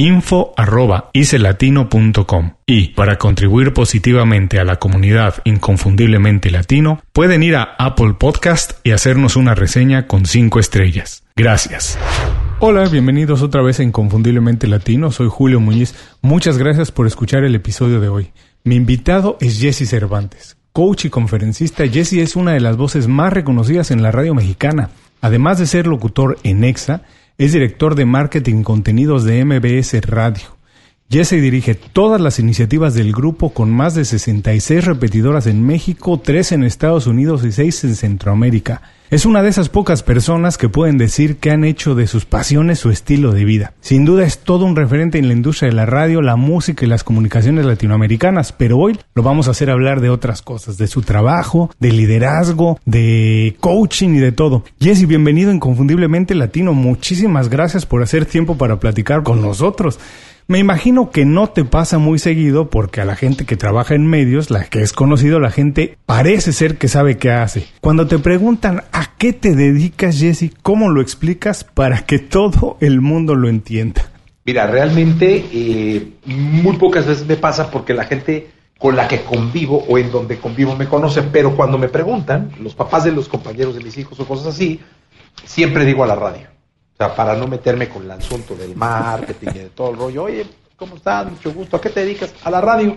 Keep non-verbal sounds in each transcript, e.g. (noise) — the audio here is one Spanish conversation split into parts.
info.icelatino.com y para contribuir positivamente a la comunidad inconfundiblemente latino pueden ir a Apple Podcast y hacernos una reseña con 5 estrellas. Gracias. Hola, bienvenidos otra vez a Inconfundiblemente Latino, soy Julio Muñiz. Muchas gracias por escuchar el episodio de hoy. Mi invitado es Jesse Cervantes. Coach y conferencista, Jesse es una de las voces más reconocidas en la radio mexicana. Además de ser locutor en EXA, es director de marketing contenidos de MBS Radio. Jesse dirige todas las iniciativas del grupo con más de 66 repetidoras en México, 3 en Estados Unidos y 6 en Centroamérica. Es una de esas pocas personas que pueden decir que han hecho de sus pasiones su estilo de vida. Sin duda es todo un referente en la industria de la radio, la música y las comunicaciones latinoamericanas, pero hoy lo vamos a hacer hablar de otras cosas, de su trabajo, de liderazgo, de coaching y de todo. Jesse, bienvenido Inconfundiblemente Latino. Muchísimas gracias por hacer tiempo para platicar con nosotros. Me imagino que no te pasa muy seguido porque a la gente que trabaja en medios, la que es conocido, la gente parece ser que sabe qué hace. Cuando te preguntan a qué te dedicas, Jesse, ¿cómo lo explicas para que todo el mundo lo entienda? Mira, realmente eh, muy pocas veces me pasa porque la gente con la que convivo o en donde convivo me conoce, pero cuando me preguntan, los papás de los compañeros de mis hijos o cosas así, siempre digo a la radio sea, para no meterme con el asunto del marketing y de todo el rollo. Oye, ¿cómo estás? Mucho gusto. ¿A qué te dedicas? A la radio.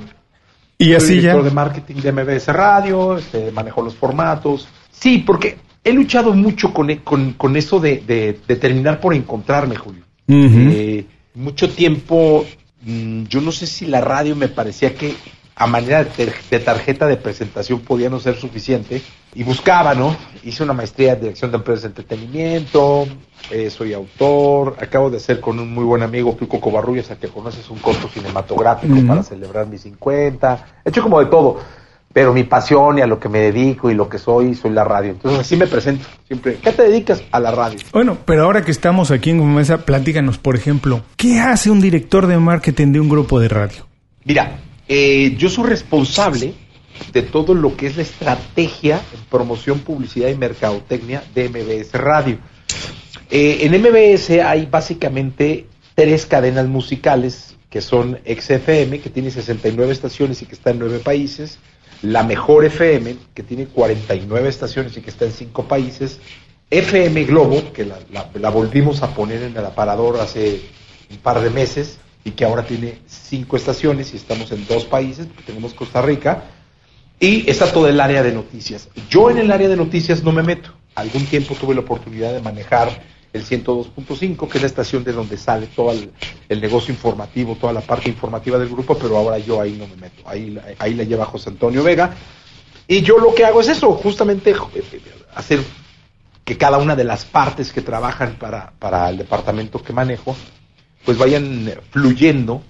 Y Soy así director ya. de marketing de MBS Radio, este, manejo los formatos. Sí, porque he luchado mucho con, con, con eso de, de, de terminar por encontrarme, Julio. Eh, mucho tiempo, mm, yo no sé si la radio me parecía que a manera de, tarjeta de presentación podía no ser suficiente y buscaba, ¿no? Hice una maestría en dirección de empresas de entretenimiento, eh, soy autor, acabo de hacer con un muy buen amigo, Pico Covarrubias, a que conoces un corto cinematográfico para celebrar mis 50, he hecho como de todo, pero mi pasión y a lo que me dedico y lo que soy, soy la radio. Entonces así me presento, siempre, ¿qué te dedicas? A la radio. Bueno, pero ahora que estamos aquí en Mesa, platícanos, por ejemplo, ¿qué hace un director de marketing de un grupo de radio? Mira, eh, yo soy responsable de todo lo que es la estrategia en promoción, publicidad y mercadotecnia de MBS Radio. Eh, en MBS hay básicamente tres cadenas musicales que son XFM, que tiene 69 estaciones y que está en nueve países, la Mejor FM, que tiene 49 estaciones y que está en cinco países, FM Globo, que la volvimos a poner en el aparador hace un par de meses y que ahora tiene cinco estaciones y estamos en dos países, tenemos Costa Rica, y está todo el área de noticias. Yo en el área de noticias no me meto. Algún tiempo tuve la oportunidad de manejar el 102.5, que es la estación de donde sale todo el, negocio informativo, toda la parte informativa del grupo, pero ahora yo ahí no me meto. Ahí, ahí la lleva José Antonio Vega. Y yo lo que hago es eso, justamente eh, hacer que cada una de las partes que trabajan para, para el departamento que manejo, pues vayan fluyendo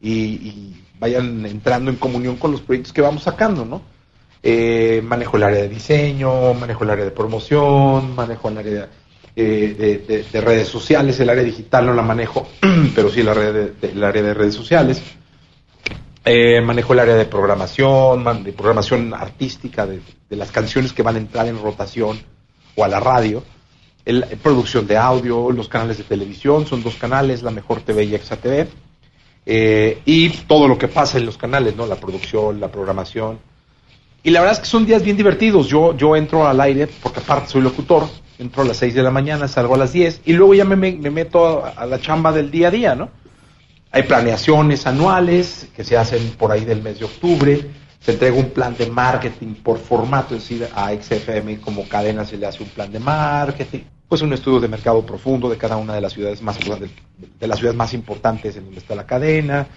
y, vayan entrando en comunión con los proyectos que vamos sacando, ¿no? Eh, manejo el área de diseño, manejo el área de promoción, manejo el área eh, de, de- de redes sociales, el área digital no la manejo, (clears throat) pero sí el área de, área de redes sociales. Eh, manejo el área de programación, de programación artística, de las canciones que van a entrar en rotación o a la radio. El, producción de audio, los canales de televisión, son dos canales, la Mejor TV y Exa TV, eh, y todo lo que pasa en los canales, ¿no? La producción, la programación. Y la verdad es que son días bien divertidos. Yo, yo entro al aire, porque aparte soy locutor, entro a las 6 de la mañana, salgo a las 10, y luego ya me, me, meto a, la chamba del día a día, ¿no? Hay planeaciones anuales que se hacen por ahí del mes de octubre, se entrega un plan de marketing por formato, es decir, a XFM como cadena se le hace un plan de marketing, pues un estudio de mercado profundo de cada una de las ciudades más de, las ciudades más importantes en donde está la cadena,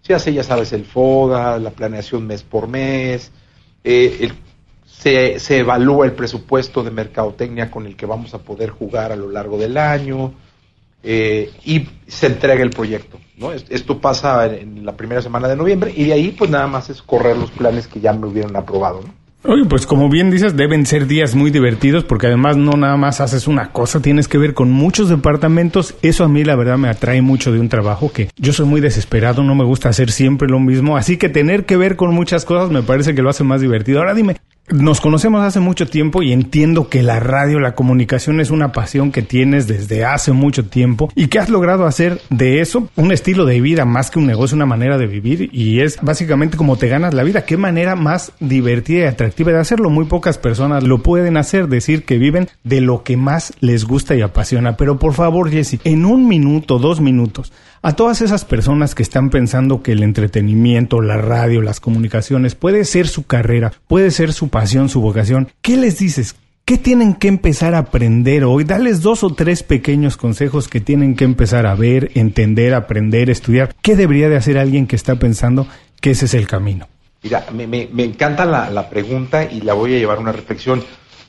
se hace, ya sabes, el FODA, la planeación mes por mes, eh, se, se, evalúa el presupuesto de mercadotecnia con el que vamos a poder jugar a lo largo del año eh, y se entrega el proyecto. ¿no? Esto pasa en la primera semana de noviembre y de ahí pues nada más es correr los planes que ya me hubieran aprobado. ¿no? Oye, pues como bien dices, deben ser días muy divertidos porque además no nada más haces una cosa, tienes que ver con muchos departamentos. Eso a mí la verdad me atrae mucho de un trabajo que yo soy muy desesperado, no me gusta hacer siempre lo mismo, así que tener que ver con muchas cosas me parece que lo hace más divertido. Ahora dime, nos conocemos hace mucho tiempo y entiendo que la radio, la comunicación es una pasión que tienes desde hace mucho tiempo y que has logrado hacer de eso un estilo de vida más que un negocio, una manera de vivir y es básicamente como te ganas la vida. Qué manera más divertida y atractiva de hacerlo. Muy pocas personas lo pueden hacer, decir que viven de lo que más les gusta y apasiona. Pero por favor, Jesse, en un minuto, dos minutos, a todas esas personas que están pensando que el entretenimiento, la radio, las comunicaciones puede ser su carrera, puede ser su pasión, su vocación, ¿qué les dices? ¿Qué tienen que empezar a aprender hoy? Dales dos o tres pequeños consejos que tienen que empezar a ver, entender, aprender, estudiar. ¿Qué debería de hacer alguien que está pensando que ese es el camino? Mira, me, encanta la, la, pregunta y la voy a llevar a una reflexión.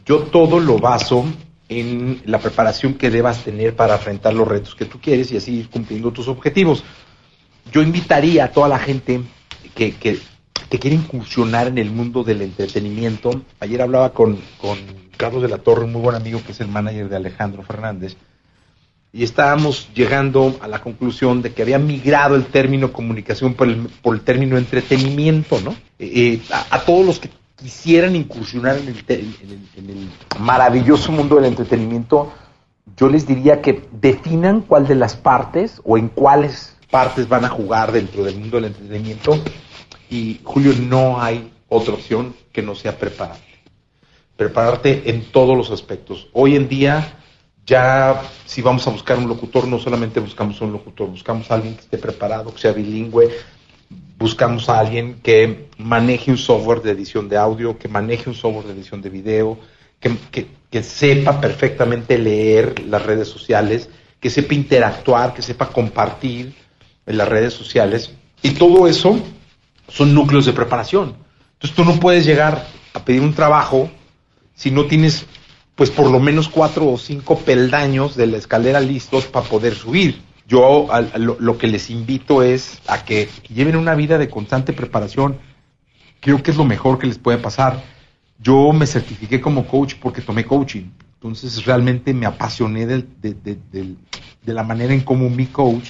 Yo todo lo baso en la preparación que debas tener para enfrentar los retos que tú quieres y así ir cumpliendo tus objetivos. Yo invitaría a toda la gente que, que, quiere incursionar en el mundo del entretenimiento. Ayer hablaba con, con Carlos de la Torre, un muy buen amigo que es el manager de Alejandro Fernández, y estábamos llegando a la conclusión de que había migrado el término comunicación por el, por el término entretenimiento, ¿no? Eh, eh, a, todos los que quisieran incursionar en el, maravilloso mundo del entretenimiento, yo les diría que definan cuál de las partes o en cuáles partes van a jugar dentro del mundo del entretenimiento. Y Julio, no hay otra opción que no sea prepararte. Prepararte en todos los aspectos. Hoy en día, ya si vamos a buscar un locutor, no solamente buscamos un locutor, buscamos a alguien que esté preparado, que sea bilingüe, buscamos a alguien que maneje un software de edición de audio, que maneje un software de edición de video, que, sepa perfectamente leer las redes sociales, que sepa interactuar, que sepa compartir en las redes sociales. Y todo eso son núcleos de preparación. Entonces tú no puedes llegar a pedir un trabajo si no tienes pues por lo menos cuatro o cinco peldaños de la escalera listos para poder subir yo lo, que les invito es a que lleven una vida de constante preparación. Creo que es lo mejor que les puede pasar. Yo me certifiqué como coach porque tomé coaching. Entonces realmente me apasioné de, la manera en cómo mi coach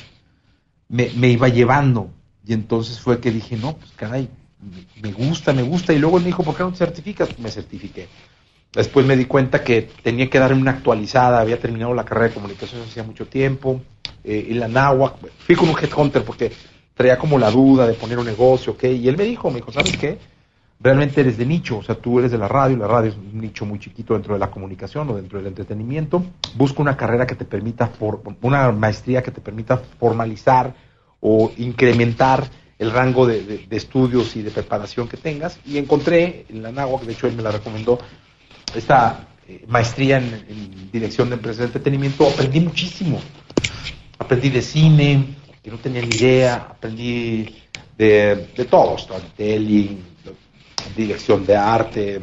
me, iba llevando. Y entonces fue que dije, no, pues caray, me gusta, me gusta. Y luego él me dijo, ¿por qué no te certificas? Me certifiqué. Después me di cuenta que tenía que darme una actualizada, había terminado la carrera de comunicación hacía mucho tiempo, eh, en la náhuatl, fui con un headhunter porque traía como la duda de poner un negocio, ¿ok? Y él me dijo, me dijo, ¿sabes qué? Realmente eres de nicho, o sea, tú eres de la radio, la radio es un nicho muy chiquito dentro de la comunicación o dentro del entretenimiento. Busca una carrera que te permita, una maestría que te permita formalizar o incrementar el rango de, estudios y de preparación que tengas. Y encontré en la náhuatl, de hecho él me la recomendó, esta eh, maestría en, dirección de empresas de entretenimiento, aprendí muchísimo. Aprendí de cine, que no tenía ni idea, aprendí de, de todo, storytelling, dirección de arte.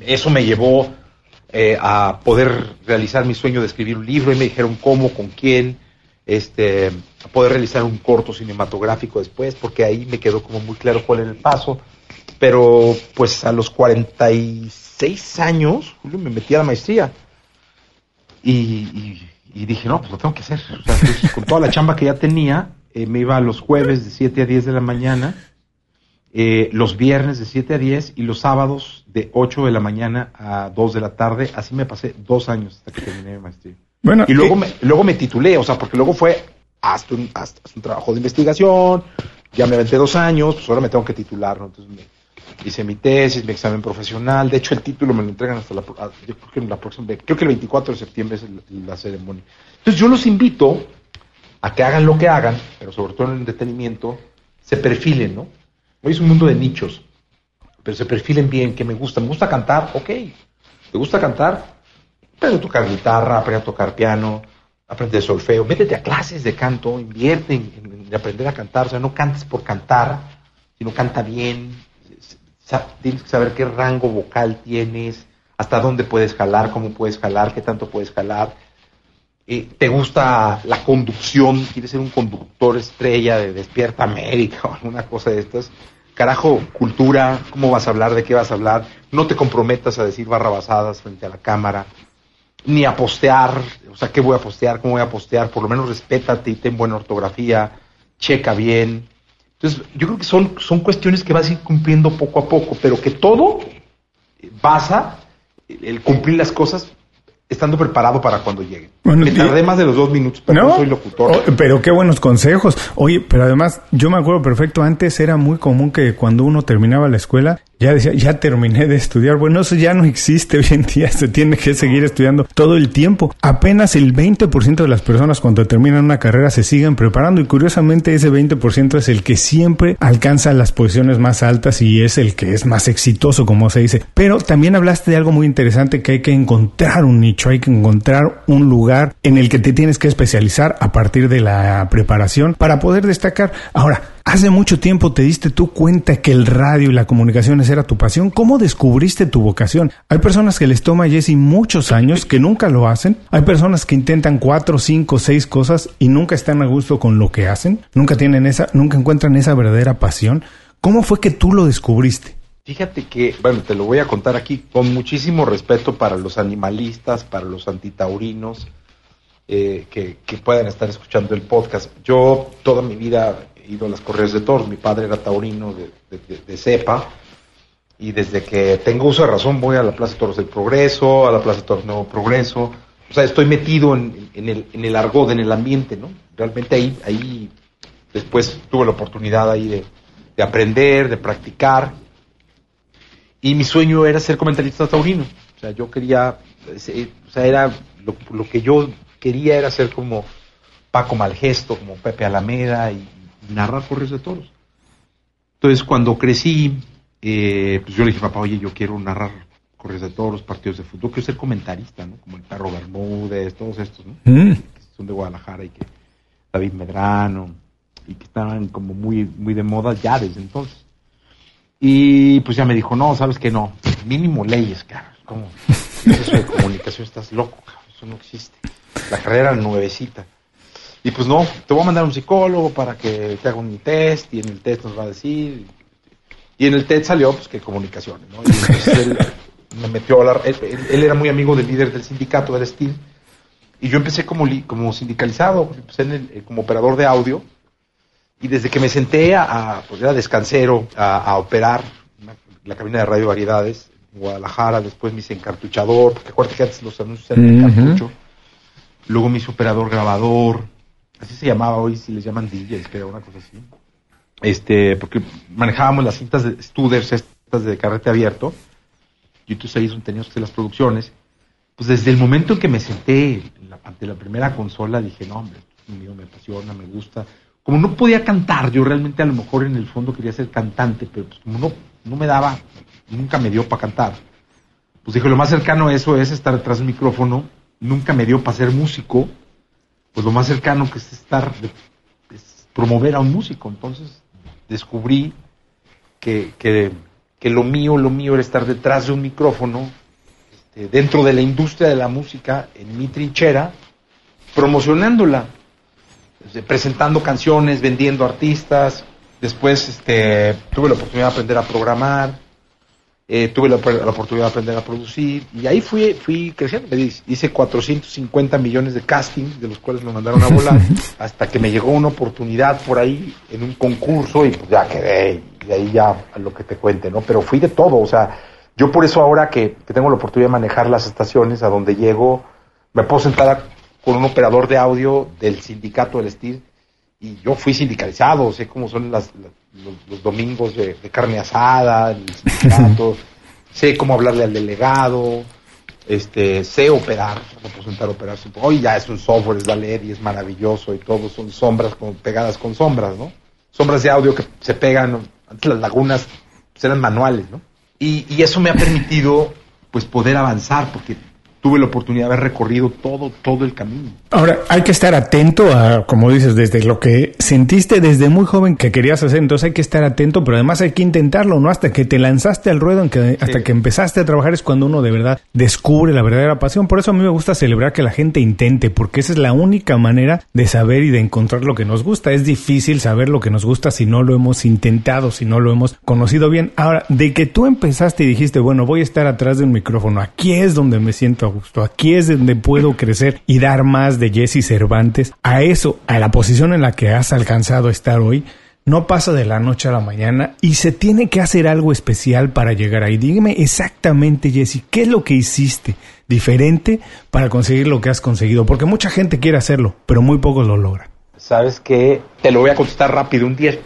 Eso me llevó eh, a poder realizar mi sueño de escribir un libro y me dijeron cómo, con quién, este, a poder realizar un corto cinematográfico después, porque ahí me quedó como muy claro cuál era el paso. Pero pues a los 46 seis años, Julio, me metí a la maestría. Y, dije, no, pues lo tengo que hacer. con toda la chamba que ya tenía, eh, me iba los jueves de 7 a 10 de la mañana. eh, los viernes de 7 a 10 y los sábados de 8 de la mañana a 2 de la tarde. Así me pasé dos años hasta que terminé mi maestría. Bueno, y luego, eh, me, luego me titulé, o sea, porque luego fue hasta un, hasta un trabajo de investigación, ya me aventé dos años, pues ahora me tengo que titular, ¿no? Entonces me, hice mi tesis, mi examen profesional, de hecho el título me lo entregan hasta la, ah, yo creo que en la próxima, creo que el 24 de septiembre es el- la ceremonia. Entonces yo los invito a que hagan lo que hagan, pero sobre todo en el entretenimiento, se perfilen, ¿no? Hoy es un mundo de nichos, pero se perfilen bien, que me gusta, me gusta cantar, ok, ¿te gusta cantar? Aprende a tocar guitarra, aprende a tocar piano, aprende solfeo, métete a clases de canto, invierte en, en- en aprender a cantar, o sea, no cantes por cantar, sino canta bien, tienes que saber qué rango vocal tienes, hasta dónde puedes jalar, cómo puedes jalar, qué tanto puedes jalar. Eh, ¿Te gusta la conducción? ¿Quieres ser un conductor estrella de Despierta América (laughs) o alguna cosa de estas? Carajo, cultura, ¿cómo vas a hablar? ¿De qué vas a hablar? No te comprometas a decir barrabasadas frente a la cámara, ni a postear, o sea, ¿qué voy a postear? ¿Cómo voy a postear? Por lo menos respétate y ten buena ortografía, checa bien. Entonces, yo creo que son, son cuestiones que vas a ir cumpliendo poco a poco, pero que todo basa el cumplir las cosas estando preparado para cuando lleguen. Bueno, Me tardé más de los dos minutos, pero no, soy locutor. Oh, pero qué buenos consejos. Oye, pero además, yo me acuerdo perfecto, antes era muy común que cuando uno terminaba la escuela, ya decía, ya terminé de estudiar. Bueno, eso ya no existe hoy en día, se tiene que seguir estudiando todo el tiempo. Apenas el 20% de las personas cuando terminan una carrera se siguen preparando y curiosamente ese 20% es el que siempre alcanza las posiciones más altas y es el que es más exitoso, como se dice. Pero también hablaste de algo muy interesante que hay que encontrar un nicho, hay que encontrar un lugar en el que te tienes que especializar a partir de la preparación para poder destacar. Ahora, hace mucho tiempo te diste tú cuenta que el radio y la comunicaciones era tu pasión. ¿Cómo descubriste tu vocación? Hay personas que les toma, Jesse, muchos años que nunca lo hacen. Hay personas que intentan cuatro, cinco, seis cosas y nunca están a gusto con lo que hacen. Nunca tienen esa, nunca encuentran esa verdadera pasión. ¿Cómo fue que tú lo descubriste? Fíjate que, bueno, te lo voy a contar aquí con muchísimo respeto para los animalistas, para los antitaurinos eh, que, que puedan estar escuchando el podcast. Yo toda mi vida he ido a las correas de toros. Mi padre era taurino de, de- de- cepa. Y desde que tengo uso de razón voy a la Plaza de Toros del Progreso, a la Plaza de Toros Nuevo Progreso. O sea, estoy metido en, en el, en el argot, en el ambiente, ¿no? Realmente ahí, ahí después tuve la oportunidad ahí de, de aprender, de practicar. Y mi sueño era ser comentarista taurino. O sea, yo quería, eh, o sea, era lo, lo que yo quería era ser como Paco Malgesto, como Pepe Alameda y, y narrar correos de toros. Entonces, cuando crecí, eh, pues yo le dije, papá, oye, yo quiero narrar correos de toros, partidos de fútbol, quiero ser comentarista, ¿no? Como el perro Bermúdez, todos estos, ¿no? Mm. Que son de Guadalajara y que David Medrano, y que estaban como muy, muy de moda ya desde entonces. Y pues ya me dijo, no, sabes que no, mínimo leyes, cabrón. ¿Cómo? Eso de comunicación, estás loco, cabrón, eso no existe. La carrera era nuevecita. Y pues no, te voy a mandar a un psicólogo para que te haga un test, y en el test nos va a decir. Y en el test salió, pues, que comunicaciones, ¿no? Y entonces él me metió a la. Él, era muy amigo del líder del sindicato, del Steel. Y yo empecé como, li- como sindicalizado, empecé en el- eh, como operador de audio. Y desde que me senté a, a, pues era descansero, a, a operar una- la cabina de radio variedades en Guadalajara, después me hice encartuchador, porque acuérdate que antes los anuncios eran en cartucho. Luego me hice operador grabador, así se llamaba hoy, si les llaman DJs, creo, una cosa así. Este, porque manejábamos las cintas de Studers, estas de carrete abierto, y entonces ahí es donde teníamos que hacer las producciones. Pues desde el momento en que me senté ante la primera consola, dije, no, hombre, mío, me apasiona, me gusta. Como no podía cantar, yo realmente a lo mejor en el fondo quería ser cantante, pero pues como no, no me daba, nunca me dio para cantar. Pues dije, lo más cercano a eso es estar detrás del micrófono, nunca me dio para ser músico, pues lo más cercano que es estar, es promover a un músico. Entonces descubrí que, que, que lo mío, lo mío era estar detrás de un micrófono, este, dentro de la industria de la música, en mi trinchera, promocionándola, este, presentando canciones, vendiendo artistas. Después este, tuve la oportunidad de aprender a programar, eh, tuve la, la oportunidad de aprender a producir y ahí fui, fui creciendo. Me Hice 450 millones de castings, de los cuales me mandaron a volar, (laughs) hasta que me llegó una oportunidad por ahí en un concurso y pues ya quedé. de ahí ya a lo que te cuente, ¿no? Pero fui de todo, o sea, yo por eso ahora que, tengo la oportunidad de manejar las estaciones a donde llego, me puedo sentar con un operador de audio del sindicato del STIR y yo fui sindicalizado, sé cómo son las, los, domingos de, carne asada, el sindicato, (laughs) sé cómo hablarle al delegado, este, sé operar, me puedo sentar a operar. Hoy ya es un software, es LED y es maravilloso y todo son sombras con, pegadas con sombras, ¿no? Sombras de audio que se pegan, antes las lagunas pues, eran manuales, ¿no? Y, y eso me ha permitido pues poder avanzar, porque tuve la oportunidad de haber recorrido todo, todo el camino. Ahora, hay que estar atento a, como dices, desde lo que sentiste desde muy joven que querías hacer, entonces hay que estar atento, pero además hay que intentarlo, ¿no? Hasta que te lanzaste al ruedo, hasta que empezaste a trabajar es cuando uno de verdad descubre la verdadera pasión. Por eso a mí me gusta celebrar que la gente intente, porque esa es la única manera de saber y de encontrar lo que nos gusta. Es difícil saber lo que nos gusta si no lo hemos intentado, si no lo hemos conocido bien. Ahora, de que tú empezaste y dijiste, bueno, voy a estar atrás de un micrófono, aquí es donde me siento Aquí es donde puedo crecer y dar más de Jesse Cervantes. A eso, a la posición en la que has alcanzado a estar hoy, no pasa de la noche a la mañana y se tiene que hacer algo especial para llegar ahí. Dígame exactamente, Jesse, ¿qué es lo que hiciste diferente para conseguir lo que has conseguido? Porque mucha gente quiere hacerlo, pero muy pocos lo logran. Sabes que te lo voy a contestar rápido. Un día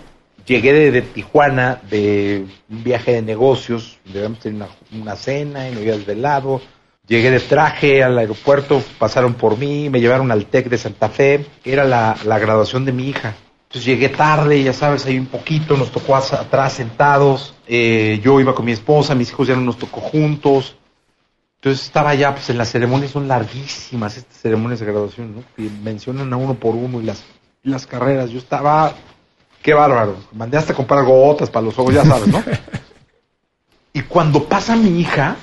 llegué de, Tijuana de un viaje de negocios, debemos tener una, cena y no había desvelado Llegué de traje al aeropuerto, pasaron por mí, me llevaron al TEC de Santa Fe, era la, graduación de mi hija. Entonces llegué tarde, ya sabes, ahí un poquito, nos tocó atrás sentados, eh, yo iba con mi esposa, mis hijos ya no nos tocó juntos. Entonces estaba ya, pues en las ceremonias son larguísimas estas ceremonias de graduación, ¿no? Que mencionan a uno por uno y las, las carreras. Yo estaba, qué bárbaro, mandé hasta comprar gotas para los ojos, ya sabes, ¿no? (laughs) y cuando pasa mi hija,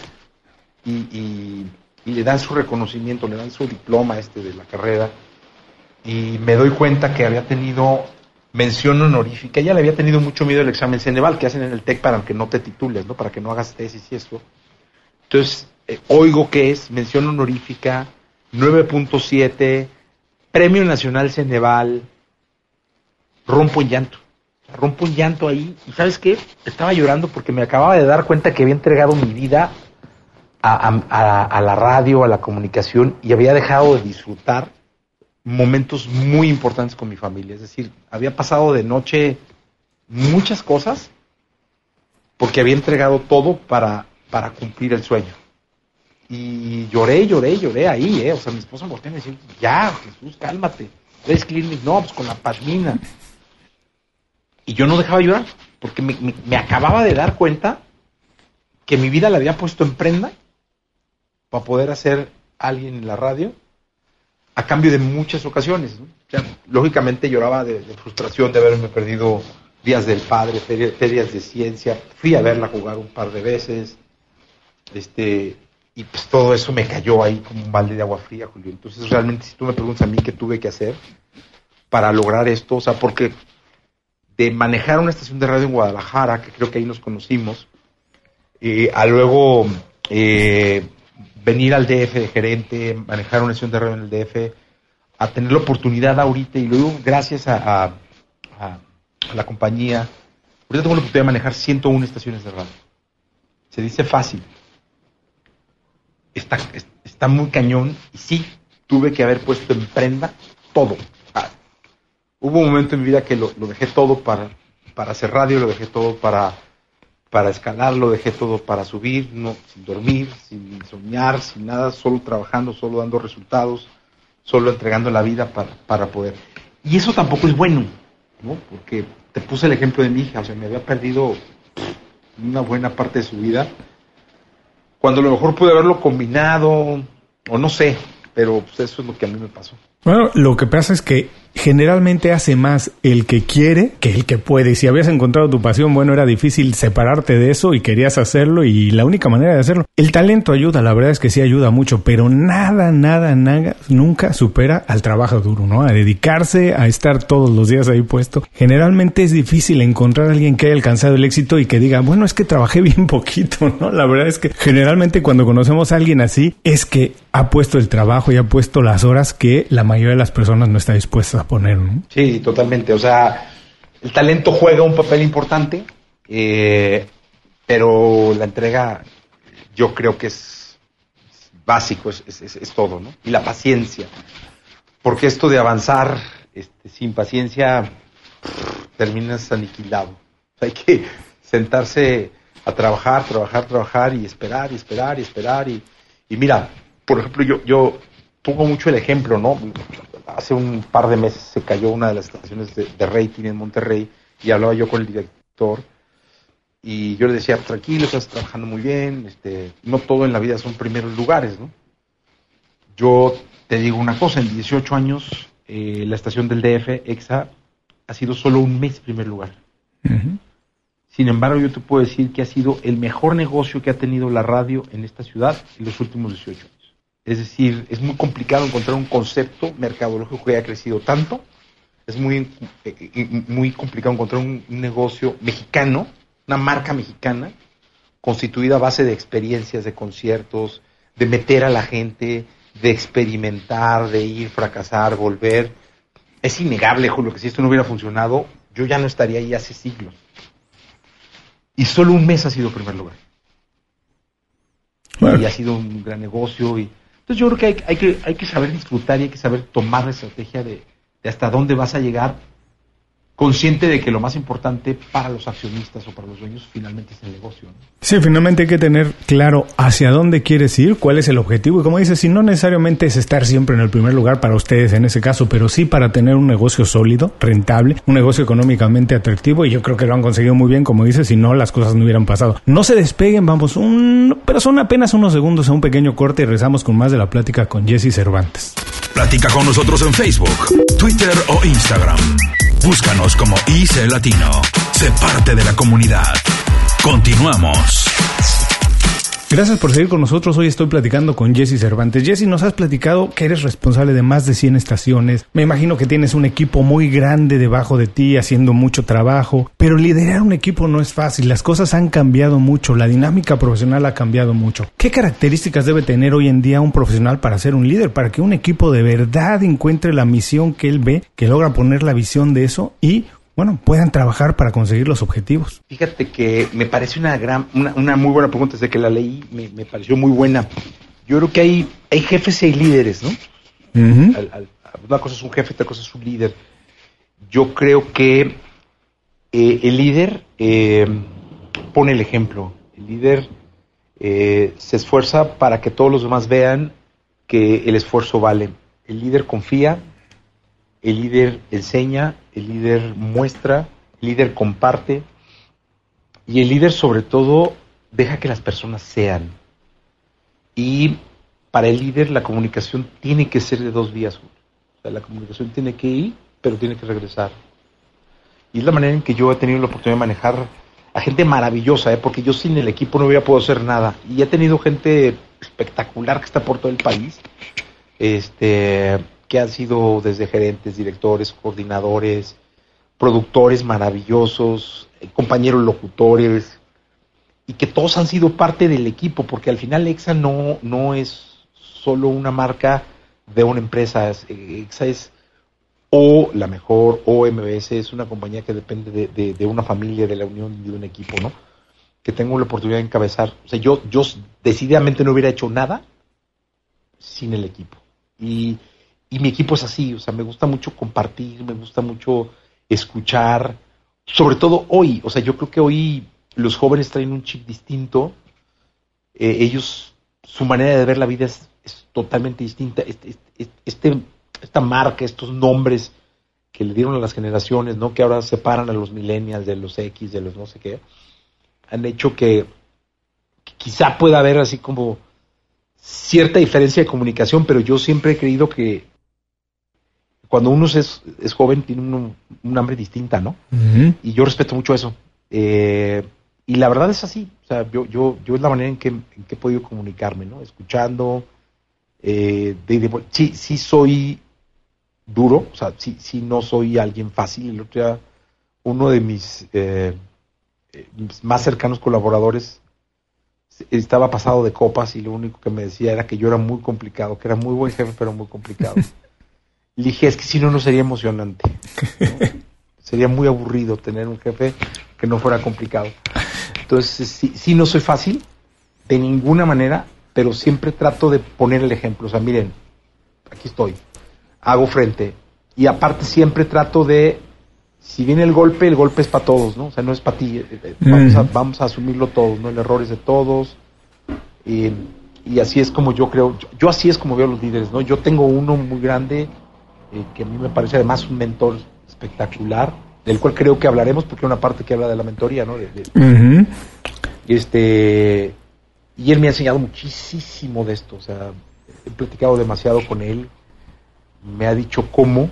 y, le dan su reconocimiento, le dan su diploma este de la carrera y me doy cuenta que había tenido mención honorífica, ella le había tenido mucho miedo al examen Ceneval que hacen en el TEC para que no te titules, ¿no? Para que no hagas tesis y eso. Entonces, eh, oigo que es mención honorífica, 9.7, Premio Nacional Ceneval, rompo en llanto. Rompo un llanto ahí y ¿sabes qué? Estaba llorando porque me acababa de dar cuenta que había entregado mi vida a, la radio, a la comunicación y había dejado de disfrutar momentos muy importantes con mi familia. Es decir, había pasado de noche muchas cosas porque había entregado todo para, para cumplir el sueño. Y lloré, lloré, lloré ahí, ¿eh? O sea, mi esposa me volteó y me decía, ya, Jesús, cálmate. ¿Ves Clinic? No, pues con la pasmina. Y yo no dejaba llorar porque me, me acababa de dar cuenta que mi vida la había puesto en prenda para poder hacer alguien en la radio a cambio de muchas ocasiones. lógicamente lloraba de, frustración de haberme perdido días del padre, ferias de ciencia, fui a verla jugar un par de veces, este, y pues todo eso me cayó ahí como un balde de agua fría, Julio. Entonces realmente si tú me preguntas a mí qué tuve que hacer para lograr esto, o sea, porque de manejar una estación de radio en Guadalajara, que creo que ahí nos conocimos, eh, a luego eh, venir al DF de gerente, manejar una estación de radio en el DF, a tener la oportunidad ahorita, y luego gracias a, la compañía, ahorita tengo la oportunidad de manejar 101 estaciones de radio. Se dice fácil. Está, está muy cañón, y sí, tuve que haber puesto en prenda todo. Ah, hubo un momento en mi vida que lo, lo dejé todo para, para hacer radio, lo dejé todo para para escalarlo, dejé todo para subir, no, sin dormir, sin soñar, sin nada, solo trabajando, solo dando resultados, solo entregando la vida para, para poder. Y eso tampoco es bueno, ¿no? Porque te puse el ejemplo de mi hija, o sea, me había perdido una buena parte de su vida, cuando a lo mejor pude haberlo combinado, o no sé, pero pues, eso es lo que a mí me pasó. Bueno, lo que pasa es que generalmente hace más el que quiere que el que puede. Y si habías encontrado tu pasión, bueno, era difícil separarte de eso y querías hacerlo y la única manera de hacerlo. El talento ayuda, la verdad es que sí ayuda mucho, pero nada, nada, nada, nunca supera al trabajo duro, ¿no? A dedicarse, a estar todos los días ahí puesto. Generalmente es difícil encontrar a alguien que haya alcanzado el éxito y que diga, bueno, es que trabajé (laughs) bien poquito, ¿no? La verdad es que generalmente cuando conocemos a alguien así es que ha puesto el trabajo y ha puesto las horas que la mayoría de las personas no está dispuesta a poner, ¿no? Sí, totalmente. O sea, el talento juega un papel importante, Eh, pero la entrega yo creo que es básico, es, es, todo, ¿no? Y la paciencia. Porque esto de avanzar este, sin paciencia terminas aniquilado. (laughs) Hay que sentarse a trabajar, trabajar, trabajar y esperar y esperar y esperar. Y, y mira, por ejemplo, yo, yo pongo mucho el ejemplo, ¿no? Hace un par de meses se cayó una de las estaciones de, de rating en Monterrey y hablaba yo con el director y yo le decía, tranquilo, estás trabajando muy bien, este, no todo en la vida son primeros lugares, ¿no? Yo te digo una cosa, en 18 años eh, la estación del DF, EXA, ha sido solo un mes primer lugar. Uh -huh. Sin embargo, yo te puedo decir que ha sido el mejor negocio que ha tenido la radio en esta ciudad en los últimos 18 años. Es decir, es muy complicado encontrar un concepto mercadológico que haya crecido tanto. Es muy, eh, muy complicado encontrar un, un negocio mexicano una marca mexicana constituida a base de experiencias, de conciertos, de meter a la gente, de experimentar, de ir, fracasar, volver. Es innegable, Julio, que si esto no hubiera funcionado, yo ya no estaría ahí hace siglos. Y solo un mes ha sido primer lugar. Bueno. Y ha sido un gran negocio. Y... Entonces yo creo que hay, hay, que hay que saber disfrutar y hay que saber tomar la estrategia de, de hasta dónde vas a llegar consciente de que lo más importante para los accionistas o para los dueños finalmente es el negocio. ¿no? Sí, finalmente hay que tener claro hacia dónde quieres ir, cuál es el objetivo y como dices, si no necesariamente es estar siempre en el primer lugar para ustedes en ese caso, pero sí para tener un negocio sólido, rentable, un negocio económicamente atractivo y yo creo que lo han conseguido muy bien, como dices, si no las cosas no hubieran pasado. No se despeguen, vamos, un, pero son apenas unos segundos a un pequeño corte y rezamos con más de la plática con Jesse Cervantes. Platica con nosotros en Facebook, Twitter o Instagram. Búscanos como IC Latino. Sé parte de la comunidad. Continuamos. Gracias por seguir con nosotros. Hoy estoy platicando con Jesse Cervantes. Jesse, nos has platicado que eres responsable de más de 100 estaciones. Me imagino que tienes un equipo muy grande debajo de ti haciendo mucho trabajo, pero liderar un equipo no es fácil. Las cosas han cambiado mucho, la dinámica profesional ha cambiado mucho. ¿Qué características debe tener hoy en día un profesional para ser un líder? Para que un equipo de verdad encuentre la misión que él ve, que logra poner la visión de eso y bueno, puedan trabajar para conseguir los objetivos. Fíjate que me parece una gran, una, una muy buena pregunta, desde que la leí me, me, pareció muy buena. Yo creo que hay, hay jefes y hay líderes, ¿no? Uh -huh. al, al, una cosa es un jefe, otra cosa es un líder. Yo creo que eh, el líder eh, pone el ejemplo. El líder eh, se esfuerza para que todos los demás vean que el esfuerzo vale. El líder confía, el líder enseña, el líder muestra, el líder comparte y el líder sobre todo deja que las personas sean. Y para el líder la comunicación tiene que ser de dos vías. O sea, la comunicación tiene que ir, pero tiene que regresar. Y es la manera en que yo he tenido la oportunidad de manejar a gente maravillosa, ¿eh? porque yo sin el equipo no hubiera podido hacer nada. Y he tenido gente espectacular que está por todo el país. Este, que han sido desde gerentes, directores, coordinadores, productores maravillosos, compañeros locutores, y que todos han sido parte del equipo, porque al final EXA no, no es solo una marca de una empresa, EXA es o la mejor, o MBS es una compañía que depende de, de, una familia, de la unión de un equipo, ¿no? Que tengo la oportunidad de encabezar. O sea, yo, yo decididamente no hubiera hecho nada sin el equipo. Y, y mi equipo es así, o sea, me gusta mucho compartir, me gusta mucho escuchar, sobre todo hoy, o sea, yo creo que hoy los jóvenes traen un chip distinto, eh, ellos, su manera de ver la vida es, totalmente distinta, este, este, esta marca, estos nombres que le dieron a las generaciones, ¿no? Que ahora separan a los millennials de los X, de los no sé qué, han hecho que, que quizá pueda haber así como cierta diferencia de comunicación, pero yo siempre he creído que cuando uno es, es joven tiene un, un, hambre distinta, ¿no? Uh -huh. Y yo respeto mucho eso. Eh, y la verdad es así, o sea, yo, yo, yo es la manera en que, en que he podido comunicarme, ¿no? Escuchando, eh, de, de, sí, sí soy duro, o sea, sí, sí no soy alguien fácil. El otro día, uno de mis, eh, mis más cercanos colaboradores estaba pasado de copas y lo único que me decía era que yo era muy complicado, que era muy buen jefe, pero muy complicado. (laughs) Le dije, es que si no, no sería emocionante. ¿no? (laughs) sería muy aburrido tener un jefe que no fuera complicado. Entonces, sí, sí, no soy fácil, de ninguna manera, pero siempre trato de poner el ejemplo. O sea, miren, aquí estoy, hago frente. Y aparte siempre trato de, si viene el golpe, el golpe es para todos, ¿no? O sea, no es para ti. eh, eh, Vamos, a, vamos a asumirlo todos, ¿no? El error es de todos. Y, y así es como yo creo, yo, yo así es como veo a los líderes, ¿no? Yo tengo uno muy grande, eh, que a mí me parece además un mentor espectacular, del cual creo que hablaremos, porque hay una parte que habla de la mentoría, ¿no? De- de- Ujú. este y él me ha enseñado muchísimo de esto o sea he platicado demasiado con él me ha dicho cómo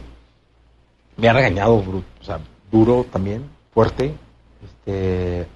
me ha regañado o sea, duro también fuerte este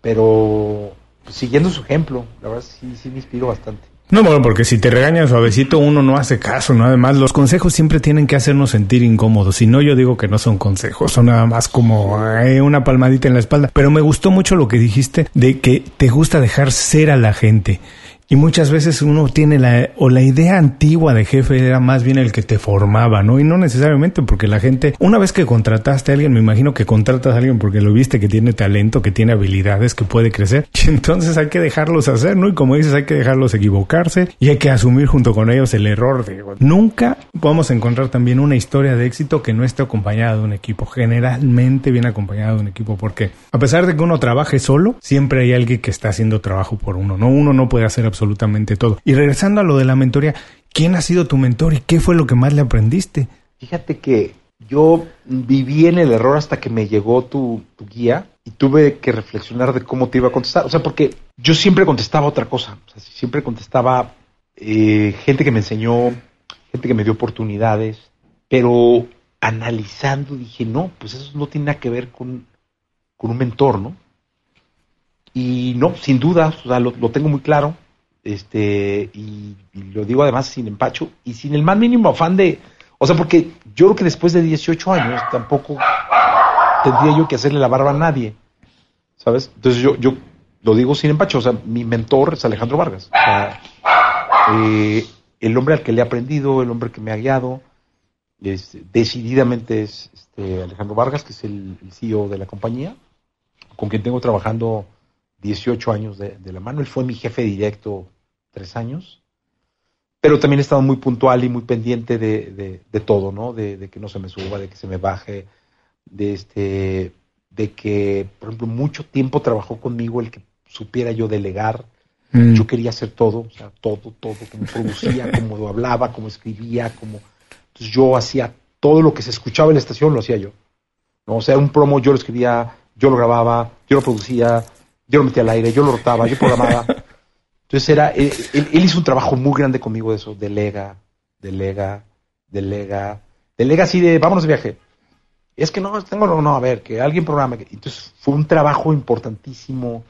pero pues, siguiendo su ejemplo la verdad sí sí me inspiro bastante No, bueno, porque si te regañan suavecito uno no hace caso, ¿no? Además, los consejos siempre tienen que hacernos sentir incómodos. Si no, yo digo que no son consejos, son nada más como eh, una palmadita en la espalda. Pero me gustó mucho lo que dijiste de que te gusta dejar ser a la gente. Y muchas veces uno tiene la, o la idea antigua de jefe era más bien el que te formaba, ¿no? Y no necesariamente porque la gente, una vez que contrataste a alguien, me imagino que contratas a alguien porque lo viste que tiene talento, que tiene habilidades, que puede crecer. (laughs) Y entonces hay que dejarlos hacer, ¿no? Y como dices, hay que dejarlos equivocarse y hay que asumir junto con ellos el error. De, nunca vamos a encontrar también una historia de éxito que no esté acompañada de un equipo. Generalmente viene acompañada de un equipo porque a pesar de que uno trabaje solo, siempre hay alguien que está haciendo trabajo por uno, ¿no? Uno no puede hacer absolutamente todo. Y regresando a lo de la mentoría, ¿quién ha sido tu mentor y qué fue lo que más le aprendiste? fíjate que yo viví en el error hasta que me llegó tu, tu guía y tuve que reflexionar de cómo te iba a contestar. O sea, porque yo siempre contestaba otra cosa. Siempre contestaba eh, gente que me enseñó, gente que me dio oportunidades, pero analizando dije, no, pues eso no tiene nada que ver con, con un mentor, ¿no? Y no, sin duda, o sea, lo, lo tengo muy claro, este, y, lo digo además sin empacho y sin el más mínimo afán de, o sea, porque yo creo que después de 18 años tampoco tendría yo que hacerle la barba a nadie, ¿sabes? Entonces yo, yo lo digo sin empacho, o sea, mi mentor es Alejandro Vargas, o sea, eh, el hombre al que le he aprendido, el hombre que me ha guiado, es, decididamente es este, Alejandro Vargas, que es el, CEO de la compañía, con quien tengo trabajando 18 años de la mano. Él fue mi jefe directo tres años, pero también he estado muy puntual y muy pendiente de, de- de todo, ¿no? De, de que no se me suba, de que se me baje, de este, de que, por ejemplo, mucho tiempo trabajó conmigo el que supiera yo delegar. Mm. Yo quería hacer todo, o sea, todo, todo, como producía, (laughs) como hablaba, como escribía, como... Entonces yo hacía todo lo que se escuchaba en la estación, lo hacía yo. ¿no? O sea, un promo yo lo escribía, yo lo grababa, yo lo producía, yo lo metía al aire, yo lo rotaba, yo programaba. (laughs) Entonces era, él, él- hizo un trabajo muy grande conmigo de eso, delega, delega, delega, delega así de, vámonos de viaje. Es que no, tengo, no, no, a ver, que alguien programe. Entonces fue un trabajo importantísimo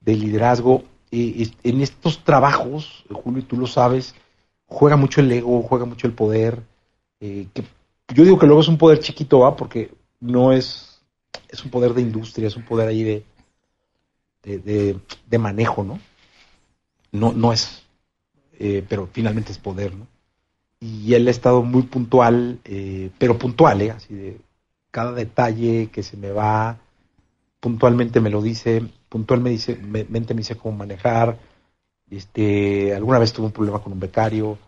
de liderazgo. Eh, en estos trabajos, Julio, y tú lo sabes, juega mucho el ego, juega mucho el poder. eh, que yo digo que luego es un poder chiquito, ¿va? Porque no es, es un poder de industria, es un poder ahí de, de, de- de manejo, ¿no? No, no es, eh, pero finalmente es poder, ¿no? Y él ha estado muy puntual, eh, pero puntual, ¿eh? Así de cada detalle que se me va, puntualmente me lo dice, puntualmente me dice, me, dice cómo manejar. Este, alguna vez tuve un problema con un becario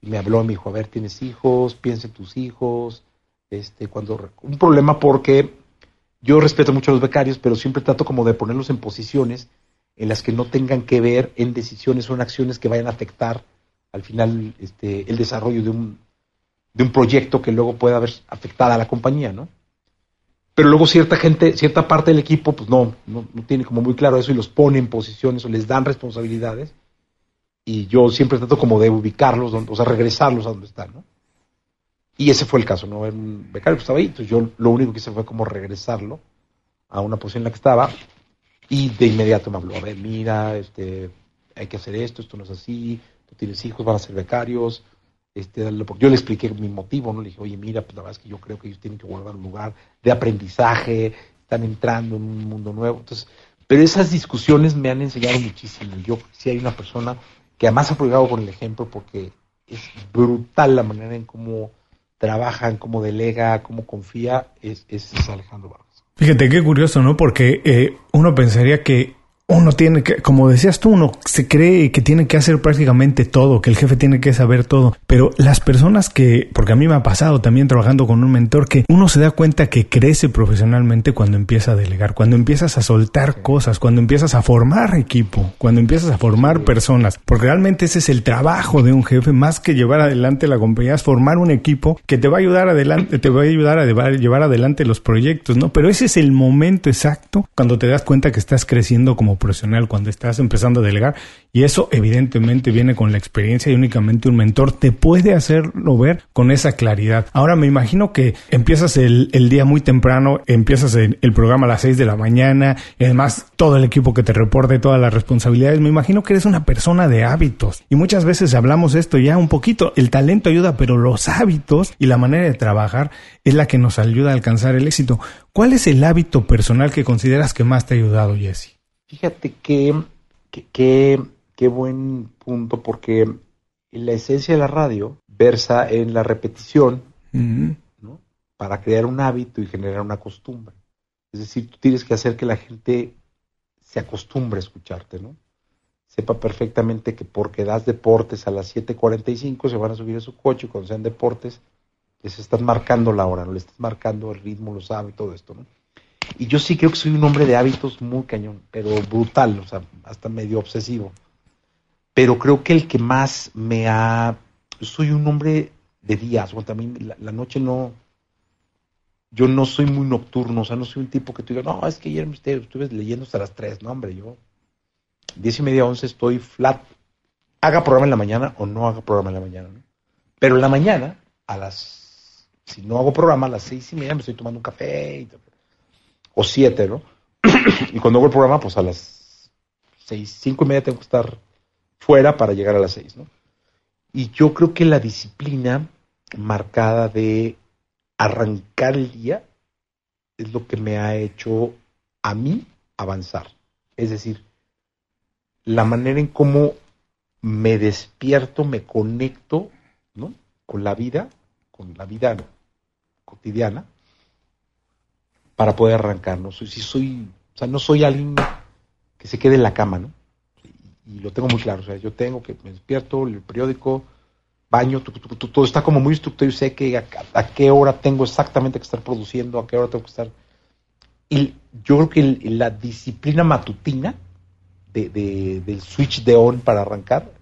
y me habló me dijo, a ver, tienes hijos, piensa en tus hijos. Este, cuando un problema porque yo respeto mucho a los becarios, pero siempre trato como de ponerlos en posiciones en las que no tengan que ver en decisiones o en acciones que vayan a afectar al final este, el desarrollo de un, de un proyecto que luego pueda haber afectado a la compañía, ¿no? Pero luego cierta gente, cierta parte del equipo, pues no, no, no tiene como muy claro eso y los pone en posiciones o les dan responsabilidades. Y yo siempre trato como de ubicarlos, o sea, regresarlos a donde están, ¿no? Y ese fue el caso, ¿no? Un becario que estaba ahí, entonces yo lo único que hice fue como regresarlo a una posición en la que estaba y de inmediato me habló, a ver, mira, este, hay que hacer esto, esto no es así, tú tienes hijos, van a ser becarios, este, yo le expliqué mi motivo, ¿no? Le dije, oye, mira, pues la verdad es que yo creo que ellos tienen que guardar un lugar de aprendizaje, están entrando en un mundo nuevo, entonces, pero esas discusiones me han enseñado muchísimo, yo si hay una persona que además ha apoyado con el ejemplo porque es brutal la manera en cómo trabaja, en cómo delega, cómo confía, es, es Alejandro Vargas. Fíjate qué curioso, ¿no? Porque eh, uno pensaría que uno tiene que, como decías tú, uno se cree que tiene que hacer prácticamente todo, que el jefe tiene que saber todo. Pero las personas que, porque a mí me ha pasado también trabajando con un mentor, que uno se da cuenta que crece profesionalmente cuando empieza a delegar, cuando empiezas a soltar cosas, cuando empiezas a formar equipo, cuando empiezas a formar personas. Porque realmente ese es el trabajo de un jefe, más que llevar adelante la compañía, es formar un equipo que te va a ayudar adelante, te va a ayudar a llevar adelante los proyectos, ¿no? Pero ese es el momento exacto cuando te das cuenta que estás creciendo como profesional, cuando estás empezando a delegar. Y eso evidentemente viene con la experiencia y únicamente un mentor te puede hacerlo ver con esa claridad. Ahora me imagino que empiezas el, día muy temprano, empiezas el, programa a las 6 de la mañana, y además todo el equipo que te reporte todas las responsabilidades. Me imagino que eres una persona de hábitos. Y muchas veces hablamos esto ya un poquito. El talento ayuda, pero los hábitos y la manera de trabajar es la que nos ayuda a alcanzar el éxito. ¿Cuál es el hábito personal que consideras que más te ha ayudado, Jesse? Fíjate que, que, qué buen punto, porque la esencia de la radio versa en la repetición ¿no? para crear un hábito y generar una costumbre. Es decir, tú tienes que hacer que la gente se acostumbre a escucharte, ¿no? Sepa perfectamente que porque das deportes a las 7.45 se van a subir a su coche y cuando sean deportes les estás marcando la hora, ¿no? Le estás marcando el ritmo, lo sabe, todo esto, ¿no? Y yo sí creo que soy un hombre de hábitos muy cañón, pero brutal, o sea, hasta medio obsesivo. Pero creo que el que más me ha... Soy un hombre de días, o también la, noche no... Yo no soy muy nocturno, o sea, no soy un tipo que tú digas, no, es que ayer me estuve leyendo hasta las 3, no, hombre, yo diez y media, once estoy flat. Haga programa en la mañana o no haga programa en la mañana, ¿no? Pero en la mañana, a las... Si no hago programa, a las seis y media me estoy tomando un café y todo o siete, ¿no? (clears throat) y cuando hago el programa, pues a las seis, cinco y media tengo que estar fuera para llegar a las seis, ¿no? Y yo creo que la disciplina marcada de arrancar el día es lo que me ha hecho a mí avanzar. Es decir, la manera en cómo me despierto, me conecto ¿no? con la vida, con la vida cotidiana, para poder arrancar, ¿no? Soy, si soy, o sea, no soy alguien que se quede en la cama, ¿no? Y, lo tengo muy claro, o sea, yo tengo que me despierto, el periódico, baño, todo está como muy estructurado y sé que a, qué hora tengo exactamente que estar produciendo, a qué hora tengo que estar. Y yo creo que la disciplina matutina de, del switch de on para arrancar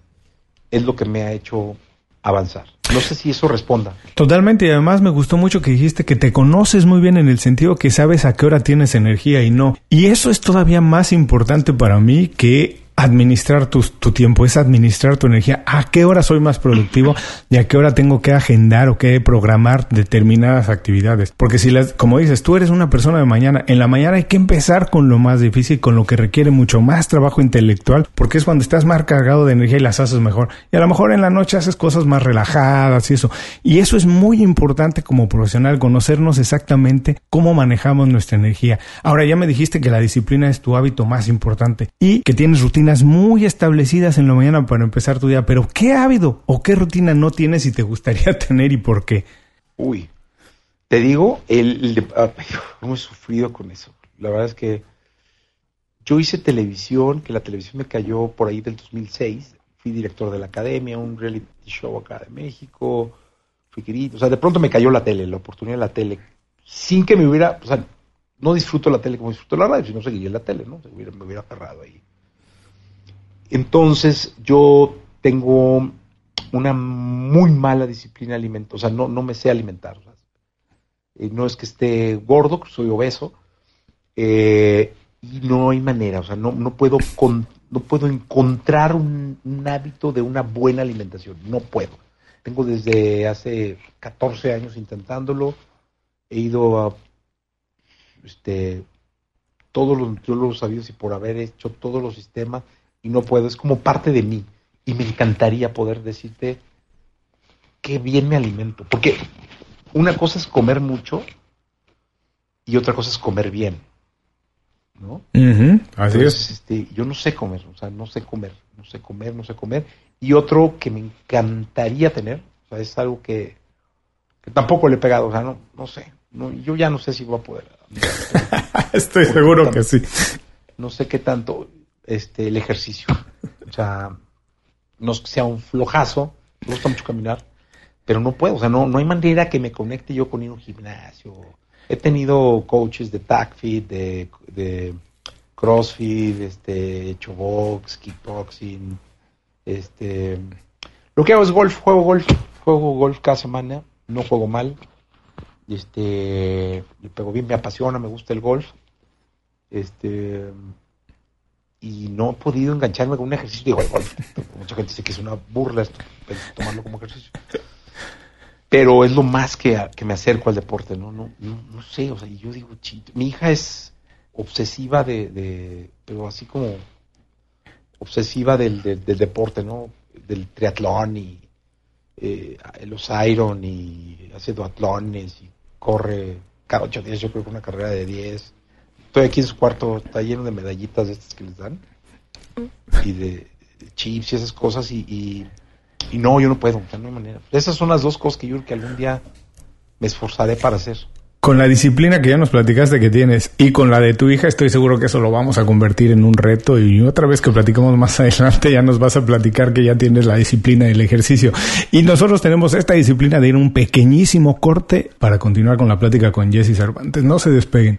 es lo que me ha hecho avanzar. No sé si eso responda. Totalmente, y además me gustó mucho que dijiste que te conoces muy bien en el sentido que sabes a qué hora tienes energía y no. Y eso es todavía más importante para mí que administrar tu, tu, tiempo, es administrar tu energía. ¿A qué hora soy más productivo y a qué hora tengo que agendar o que programar determinadas actividades? Porque si las, como dices, tú eres una persona de mañana, en la mañana hay que empezar con lo más difícil, con lo que requiere mucho más trabajo intelectual, porque es cuando estás más cargado de energía y las haces mejor. Y a lo mejor en la noche haces cosas más relajadas y eso. Y eso es muy importante como profesional, conocernos exactamente cómo manejamos nuestra energía. Ahora ya me dijiste que la disciplina es tu hábito más importante y que tienes rutina muy establecidas en la mañana para empezar tu día, pero ¿qué hábito o qué rutina no tienes y te gustaría (laughs) tener y por qué? Uy, te digo, el, ah, he sufrido con eso. La verdad es que yo hice televisión, que la televisión me cayó por ahí del 2006. Fui director de la academia, un reality show acá de México. Fui querido. O sea, de pronto me cayó la tele, la oportunidad de la tele. Sin que me hubiera, o sea, no disfruto la tele como disfruto la radio, si no seguiría la tele, ¿no? me hubiera aferrado ahí. Entonces yo tengo una muy mala disciplina alimentaria, o sea, no, no me sé alimentar. Eh, no es que esté gordo, soy obeso, eh, y no hay manera, o sea, no, no, puedo, no puedo encontrar un, hábito de una buena alimentación, no puedo. Tengo desde hace 14 años intentándolo, he ido a este, todos los nutriólogos sabidos y por haber hecho todos los sistemas, y no puedo, es como parte de mí. Y me encantaría poder decirte qué bien me alimento. Porque una cosa es comer mucho y otra cosa es comer bien. ¿No? así es. Este, yo no sé comer, o sea, no sé comer, no sé comer, no sé comer. Y otro que me encantaría tener, o sea, es algo que, que tampoco le he pegado, o sea, no, no sé, no, yo ya no sé si voy a poder. (laughs) Estoy seguro que sí. No sé qué tanto este el ejercicio, o sea, no sea un flojazo, me gusta mucho caminar, pero no puedo, o sea, no, no hay manera que me conecte yo con ir a un gimnasio. He tenido coaches de TACFIT, de, de CrossFit, este, he hecho box, kickboxing, este, lo que hago es golf, juego golf, juego golf cada semana, no juego mal, este, le pego bien, me apasiona, me gusta el golf, este, y no he podido engancharme con un ejercicio, digo, mucha gente dice que es una burla esto, tomarlo como ejercicio, pero es lo más que, que me acerco al deporte, ¿no? No, no, no sé, o sea, yo digo, chito, mi hija es obsesiva de, pero así como obsesiva del, del, del deporte, ¿no? Del triatlón y eh, los Iron y hace duatlones y corre cada ocho días, yo creo que una carrera de 10. Estoy aquí en su cuarto, está lleno de medallitas de estas que les dan y de, chips y esas cosas y, y, no, yo no puedo, no manera. Esas son las dos cosas que yo creo que algún día me esforzaré para hacer. Con la disciplina que ya nos platicaste que tienes y con la de tu hija, estoy seguro que eso lo vamos a convertir en un reto y otra vez que platicamos más (laughs) adelante ya nos vas a platicar que ya tienes la disciplina del ejercicio. Y nosotros tenemos esta disciplina de ir un pequeñísimo corte para continuar con la plática con Jesse Cervantes. No se despeguen.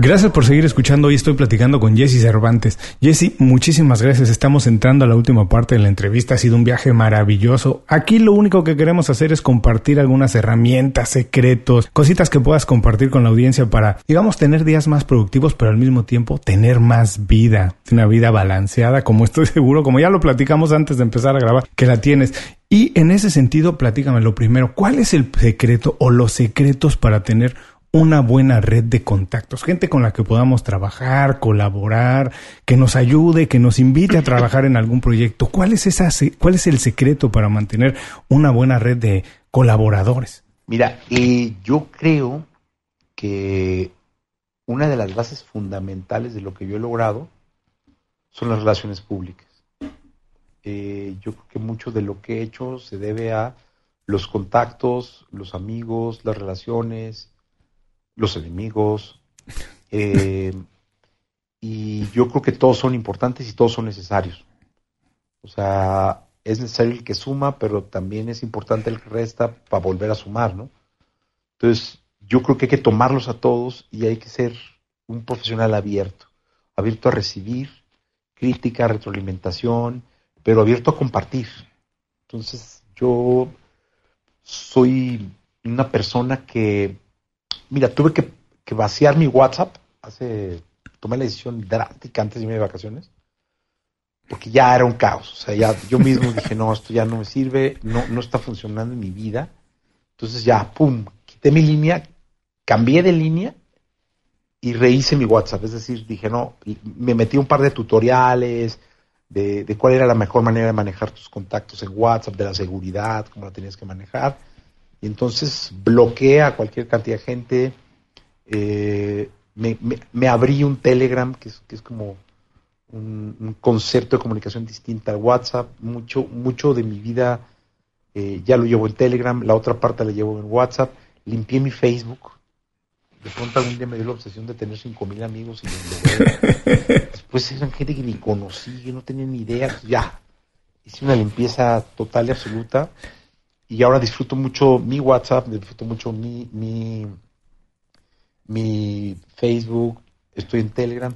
Gracias por seguir escuchando. Hoy estoy platicando con Jesse Cervantes. Jesse, muchísimas gracias. Estamos entrando a la última parte de la entrevista. Ha sido un viaje maravilloso. Aquí lo único que queremos hacer es compartir algunas herramientas, secretos, cositas que puedas compartir con la audiencia para, digamos, tener días más productivos, pero al mismo tiempo tener más vida. Una vida balanceada, como estoy (laughs) seguro, como ya lo platicamos antes de empezar a grabar, que la tienes. Y en ese sentido, platícame lo primero. ¿Cuál es el secreto o los secretos para tener una buena red de contactos, gente con la que podamos trabajar, colaborar, que nos ayude, que nos invite a trabajar en algún proyecto. ¿Cuál es esa cuál es el secreto para mantener una buena red de colaboradores? Mira, eh, yo creo que una de las bases fundamentales de lo que yo he logrado son las relaciones públicas. Eh, yo creo que mucho de lo que he hecho se debe a los contactos, los amigos, las relaciones, los enemigos. Eh, y yo creo que todos son importantes y todos son necesarios. O sea, es necesario el que suma, pero también es importante el que resta para volver a sumar, ¿no? Entonces, yo creo que hay que tomarlos a todos y hay que ser un profesional abierto, abierto a recibir crítica, retroalimentación, pero abierto a compartir. Entonces, yo soy una persona que Mira, tuve que, vaciar mi WhatsApp hace, tomé la decisión drástica antes de irme de vacaciones, porque ya era un caos. O sea, ya yo mismo dije, no, esto ya no me sirve, no, no está funcionando en mi vida. Entonces ya, pum, quité mi línea, cambié de línea y rehice mi WhatsApp. Es decir, dije, no, me metí un par de tutoriales de, de, cuál era la mejor manera de manejar tus contactos en WhatsApp, de la seguridad, cómo la tenías que manejar y entonces bloqueé a cualquier cantidad de gente. Eh, me, me, me, abrí un Telegram, que es, que es como un, un, concepto de comunicación distinta al WhatsApp. Mucho, mucho de mi vida eh, ya lo llevo en Telegram, la otra parte la llevo en WhatsApp. Limpié mi Facebook. De pronto algún día me dio la obsesión de tener 5.000 amigos y (laughs) después eran gente que ni conocí, que no tenía ni idea. Ya, hice una limpieza total y absoluta y ahora disfruto mucho mi WhatsApp, disfruto mucho mi, mi, mi Facebook, estoy en Telegram,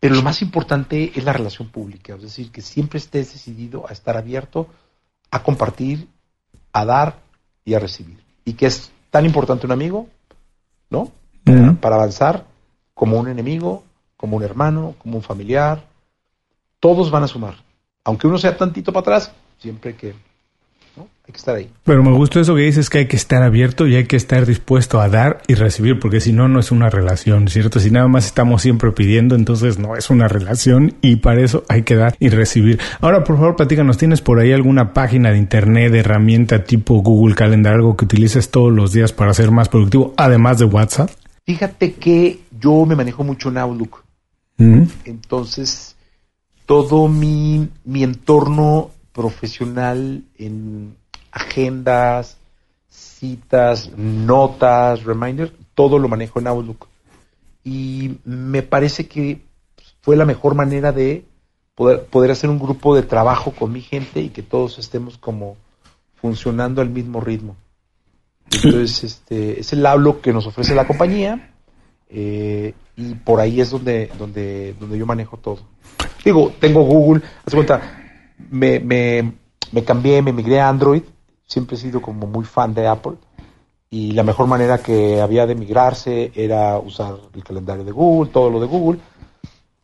pero lo más importante es la relación pública, es decir, que siempre estés decidido a estar abierto, a compartir, a dar y a recibir. Y que es tan importante un amigo, ¿no? Uh -huh. Para avanzar, como un enemigo, como un hermano, como un familiar, todos van a sumar. Aunque uno sea tantito para atrás, siempre que ¿no? Hay que estar ahí. Pero me gustó eso que dices que hay que estar abierto y hay que estar dispuesto a dar y recibir, porque si no, no es una relación, ¿cierto? Si nada más estamos siempre pidiendo, entonces no es una relación y para eso hay que dar y recibir. Ahora, por favor, platícanos, ¿tienes por ahí alguna página de internet, de herramienta tipo Google Calendar, algo que utilices todos los días para ser más productivo, además de WhatsApp? Fíjate que yo me manejo mucho en Outlook. Mm. Entonces, todo mi, mi entorno profesional en agendas, citas, notas, reminders, todo lo manejo en Outlook. Y me parece que fue la mejor manera de poder, poder hacer un grupo de trabajo con mi gente y que todos estemos como funcionando al mismo ritmo. Entonces, (clears throat) este, es el Outlook que nos ofrece la compañía eh, y por ahí es donde, donde, donde yo manejo todo. Digo, tengo Google, haz cuenta, me, me, me cambié, me migré a Android, siempre he sido como muy fan de Apple. Y la mejor manera que había de migrarse era usar el calendario de Google, todo lo de Google.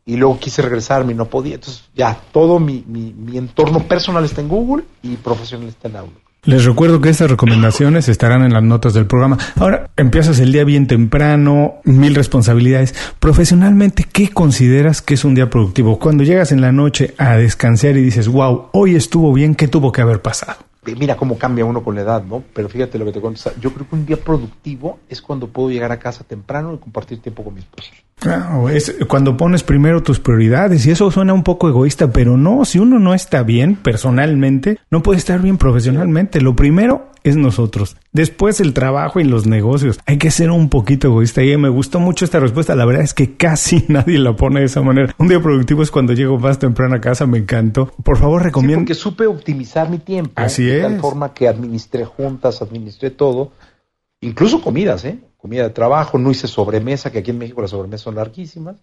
Y luego quise regresarme y no podía, entonces ya todo mi, mi, mi entorno personal está en Google y profesional está en Outlook. Les recuerdo que estas recomendaciones estarán en las notas del programa. Ahora, empiezas el día bien temprano, mil responsabilidades. Profesionalmente, ¿qué consideras que es un día productivo? Cuando llegas en la noche a descansar y dices, wow, hoy estuvo bien, ¿qué tuvo que haber pasado? Eh, Mira cómo cambia uno con la edad, ¿no? Pero fíjate lo que te cuento. Yo creo que un día productivo es cuando puedo llegar a casa temprano y compartir tiempo con mi esposa. Claro, es cuando pones primero tus prioridades y eso suena un poco egoísta, pero no, si uno no está bien personalmente, no puede estar bien profesionalmente. Lo primero es nosotros, después el trabajo y los negocios. Hay que ser un poquito egoísta y me gustó mucho esta respuesta. La verdad es que casi (laughs) nadie la pone de esa manera. Un día productivo es cuando llego más temprano a casa, me encantó. Por favor, Sí, recomiendo. porque supe optimizar mi tiempo. Así de tal es. forma que administré juntas, administré todo. Incluso comidas, ¿eh? Comida de trabajo, no hice sobremesa, que aquí en México las sobremesas son larguísimas.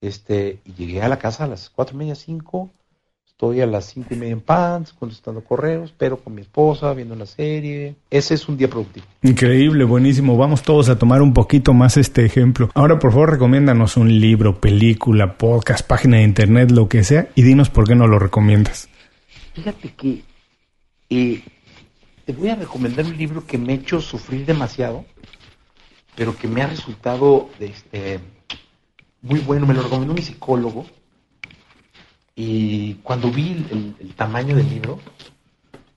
Este, y llegué a la casa a las cuatro y media, cinco. Estoy a las cinco y media en pants, contestando correos, pero con mi esposa, viendo una serie. Ese es un día productivo. Increíble, buenísimo. Vamos todos a tomar un poquito más este ejemplo. Ahora, por favor, recomiéndanos un libro, película, podcast, página de internet, lo que sea, y dinos por qué no lo recomiendas. Fíjate que eh, te voy a recomendar un libro que me ha hecho sufrir demasiado, pero que me ha resultado este, muy bueno. Me lo recomendó mi psicólogo. Y cuando vi el, tamaño del libro,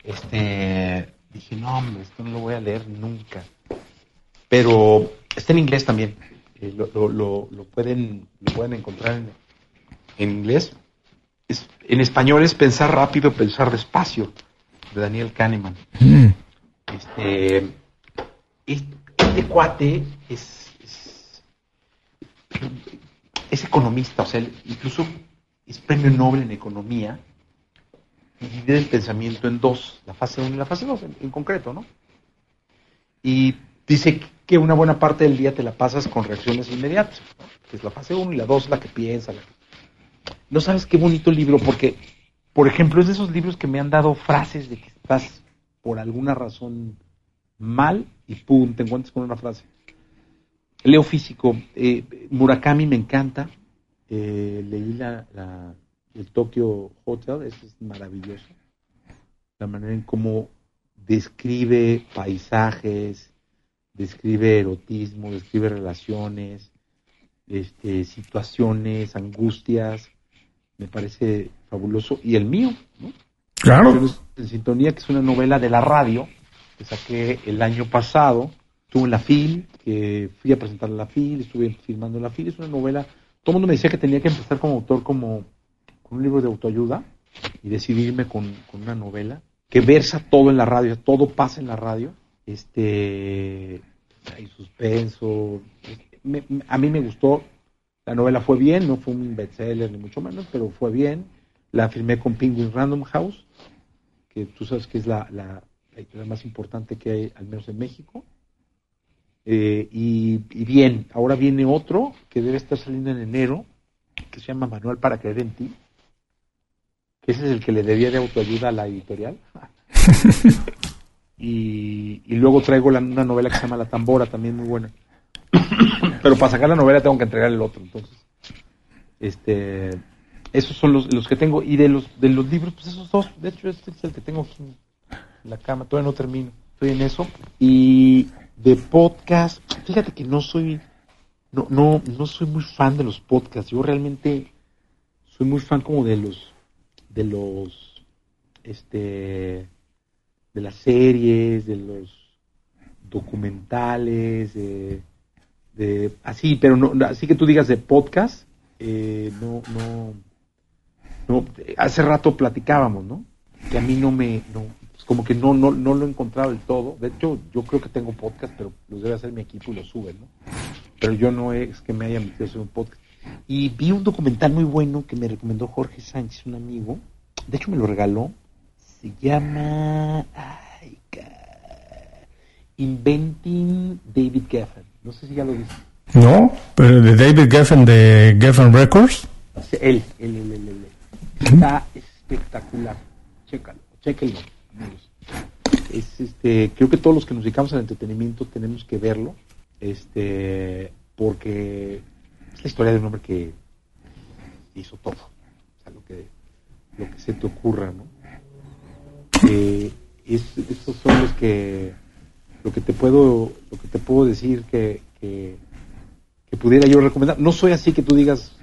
este, dije, no, hombre, esto no lo voy a leer nunca. Pero está en inglés también. Eh, lo, lo- lo- lo pueden, lo pueden encontrar en, en inglés. Es- en español es Pensar rápido, pensar despacio, de Daniel Kahneman. Mm. Este, es- este cuate es, es, es economista, o sea, incluso es premio Nobel en economía divide el pensamiento en dos, la fase 1 y la fase 2 en, concreto, ¿no? Y dice que una buena parte del día te la pasas con reacciones inmediatas, que es la fase 1 y la 2 la que piensa. No sabes qué bonito libro, porque, por ejemplo, es de esos libros que me han dado frases de que estás por alguna razón mal y pum, te encuentras con una frase. Leo físico, eh, Murakami me encanta, eh, leí la, la- el Tokyo Hotel, eso es maravilloso. La manera en cómo describe paisajes, describe erotismo, describe relaciones, este, situaciones, angustias, me parece fabuloso. Y el mío, ¿no? Claro. En sintonía, que es una novela de la radio que saqué el año pasado. Estuve en la FIL, que fui a presentar la FIL, estuve filmando la FIL. Es una novela. Todo el mundo me decía que tenía que empezar como autor, como con un libro de autoayuda y decidirme con, con una novela que versa todo en la radio, todo pasa en la radio. Este, hay suspenso. Me- a mí me gustó. La novela fue bien, no fue un bestseller ni mucho menos, pero fue bien. La firmé con Penguin Random House, que tú sabes que es la, la, más importante que hay, al menos en México. Eh, y, y bien, ahora viene otro que debe estar saliendo en enero, que se llama Manual para creer en ti. Que ese es el que le debía de autoayuda a la editorial. (laughs) y, y luego traigo la- una novela que se llama La Tambora, también muy buena. (coughs) Pero para sacar la novela tengo que entregar el otro, entonces. Este, esos son los, los que tengo. Y de los, de los libros, pues esos dos. De hecho, este es el que tengo aquí. en la cama, todavía no termino, estoy en eso. Y de podcast, fíjate que no soy, no, no, no soy muy fan de los podcasts. Yo realmente soy muy fan como de los, de los, este, de las series, de los documentales, de, de así, pero no, así que tú digas de podcast, eh, no, no, no, hace rato platicábamos, ¿no? Que a mí no me, no, como que no, no, no lo he encontrado del todo. De hecho, yo creo que tengo podcast, pero los debe hacer mi equipo y los suben, ¿no? Pero yo no es que me haya metido a hacer un podcast. Y vi un documental muy bueno que me recomendó Jorge Sánchez, un amigo. De hecho, me lo regaló. Se llama ay, Inventing David Geffen. No sé si ya lo viste. No, pero de David Geffen de Geffen Records. Él, él, él, él, él. Está espectacular. Chécalo, chéquenlo. Es, este, creo que todos los que nos dedicamos al entretenimiento tenemos que verlo, este, porque es la historia de un hombre que hizo todo, o sea, lo que, lo que se te ocurra, ¿no? Eh, es, estos son los que, lo que te puedo, lo que te puedo decir que, que pudiera yo recomendar. No soy así que tú digas,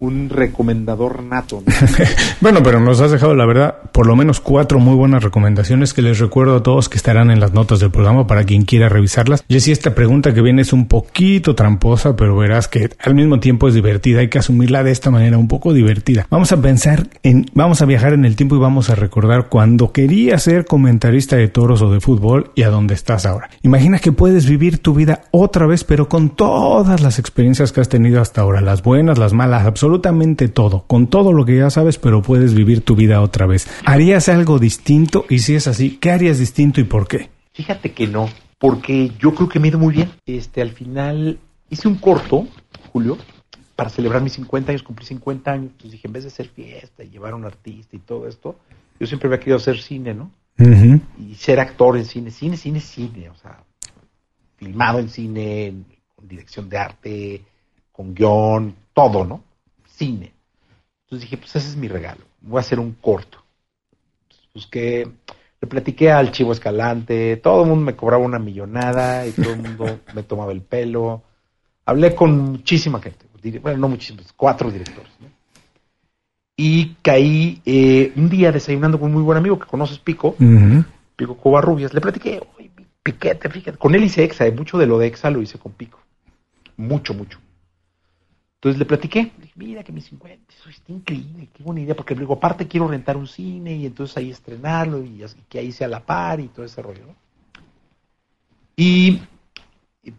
un recomendador nato. ¿no? (laughs) bueno, pero nos has dejado, la verdad, por lo menos cuatro muy buenas recomendaciones que les recuerdo a todos que estarán en las notas del programa para quien quiera revisarlas. Jessy, esta pregunta que viene es un poquito tramposa, pero verás que al mismo tiempo es divertida. Hay que asumirla de esta manera, un poco divertida. Vamos a pensar en, vamos a viajar en el tiempo y vamos a recordar cuando querías ser comentarista de toros o de fútbol y a dónde estás ahora. Imagina que puedes vivir tu vida otra vez, pero con todas las experiencias que has tenido hasta ahora, las buenas, las malas, absolutamente absolutamente todo, con todo lo que ya sabes, pero puedes vivir tu vida otra vez. ¿Harías algo distinto? Y si es así, ¿qué harías distinto y por qué? Fíjate que no, porque yo creo que me ha ido muy bien. Este, al final hice un corto, Julio, para celebrar mis 50 años, cumplí 50 años, entonces dije, en vez de hacer fiesta y llevar a un artista y todo esto, yo siempre había querido hacer cine, ¿no? Y ser actor en cine, cine, cine, cine, o sea, filmado en cine, con dirección de arte, con guion, todo, ¿no? Cine. Entonces dije, pues ese es mi regalo, voy a hacer un corto. Busqué, le platiqué al Chivo Escalante, todo el mundo me cobraba una millonada y todo el mundo (laughs) me tomaba el pelo. Hablé con muchísima gente, bueno, no muchísimos, cuatro directores. Y caí eh, un día desayunando con un muy buen amigo que conoces, Pico, Pico Covarrubias. Le platiqué, Piquete, fíjate, con él hice EXA, mucho de lo de EXA lo hice con Pico. Mucho, mucho. Entonces le platiqué, dije, mira que mis 50, eso está increíble, qué buena idea, porque luego aparte quiero rentar un cine y entonces ahí estrenarlo y, que ahí sea la par y todo ese rollo, ¿no? Y,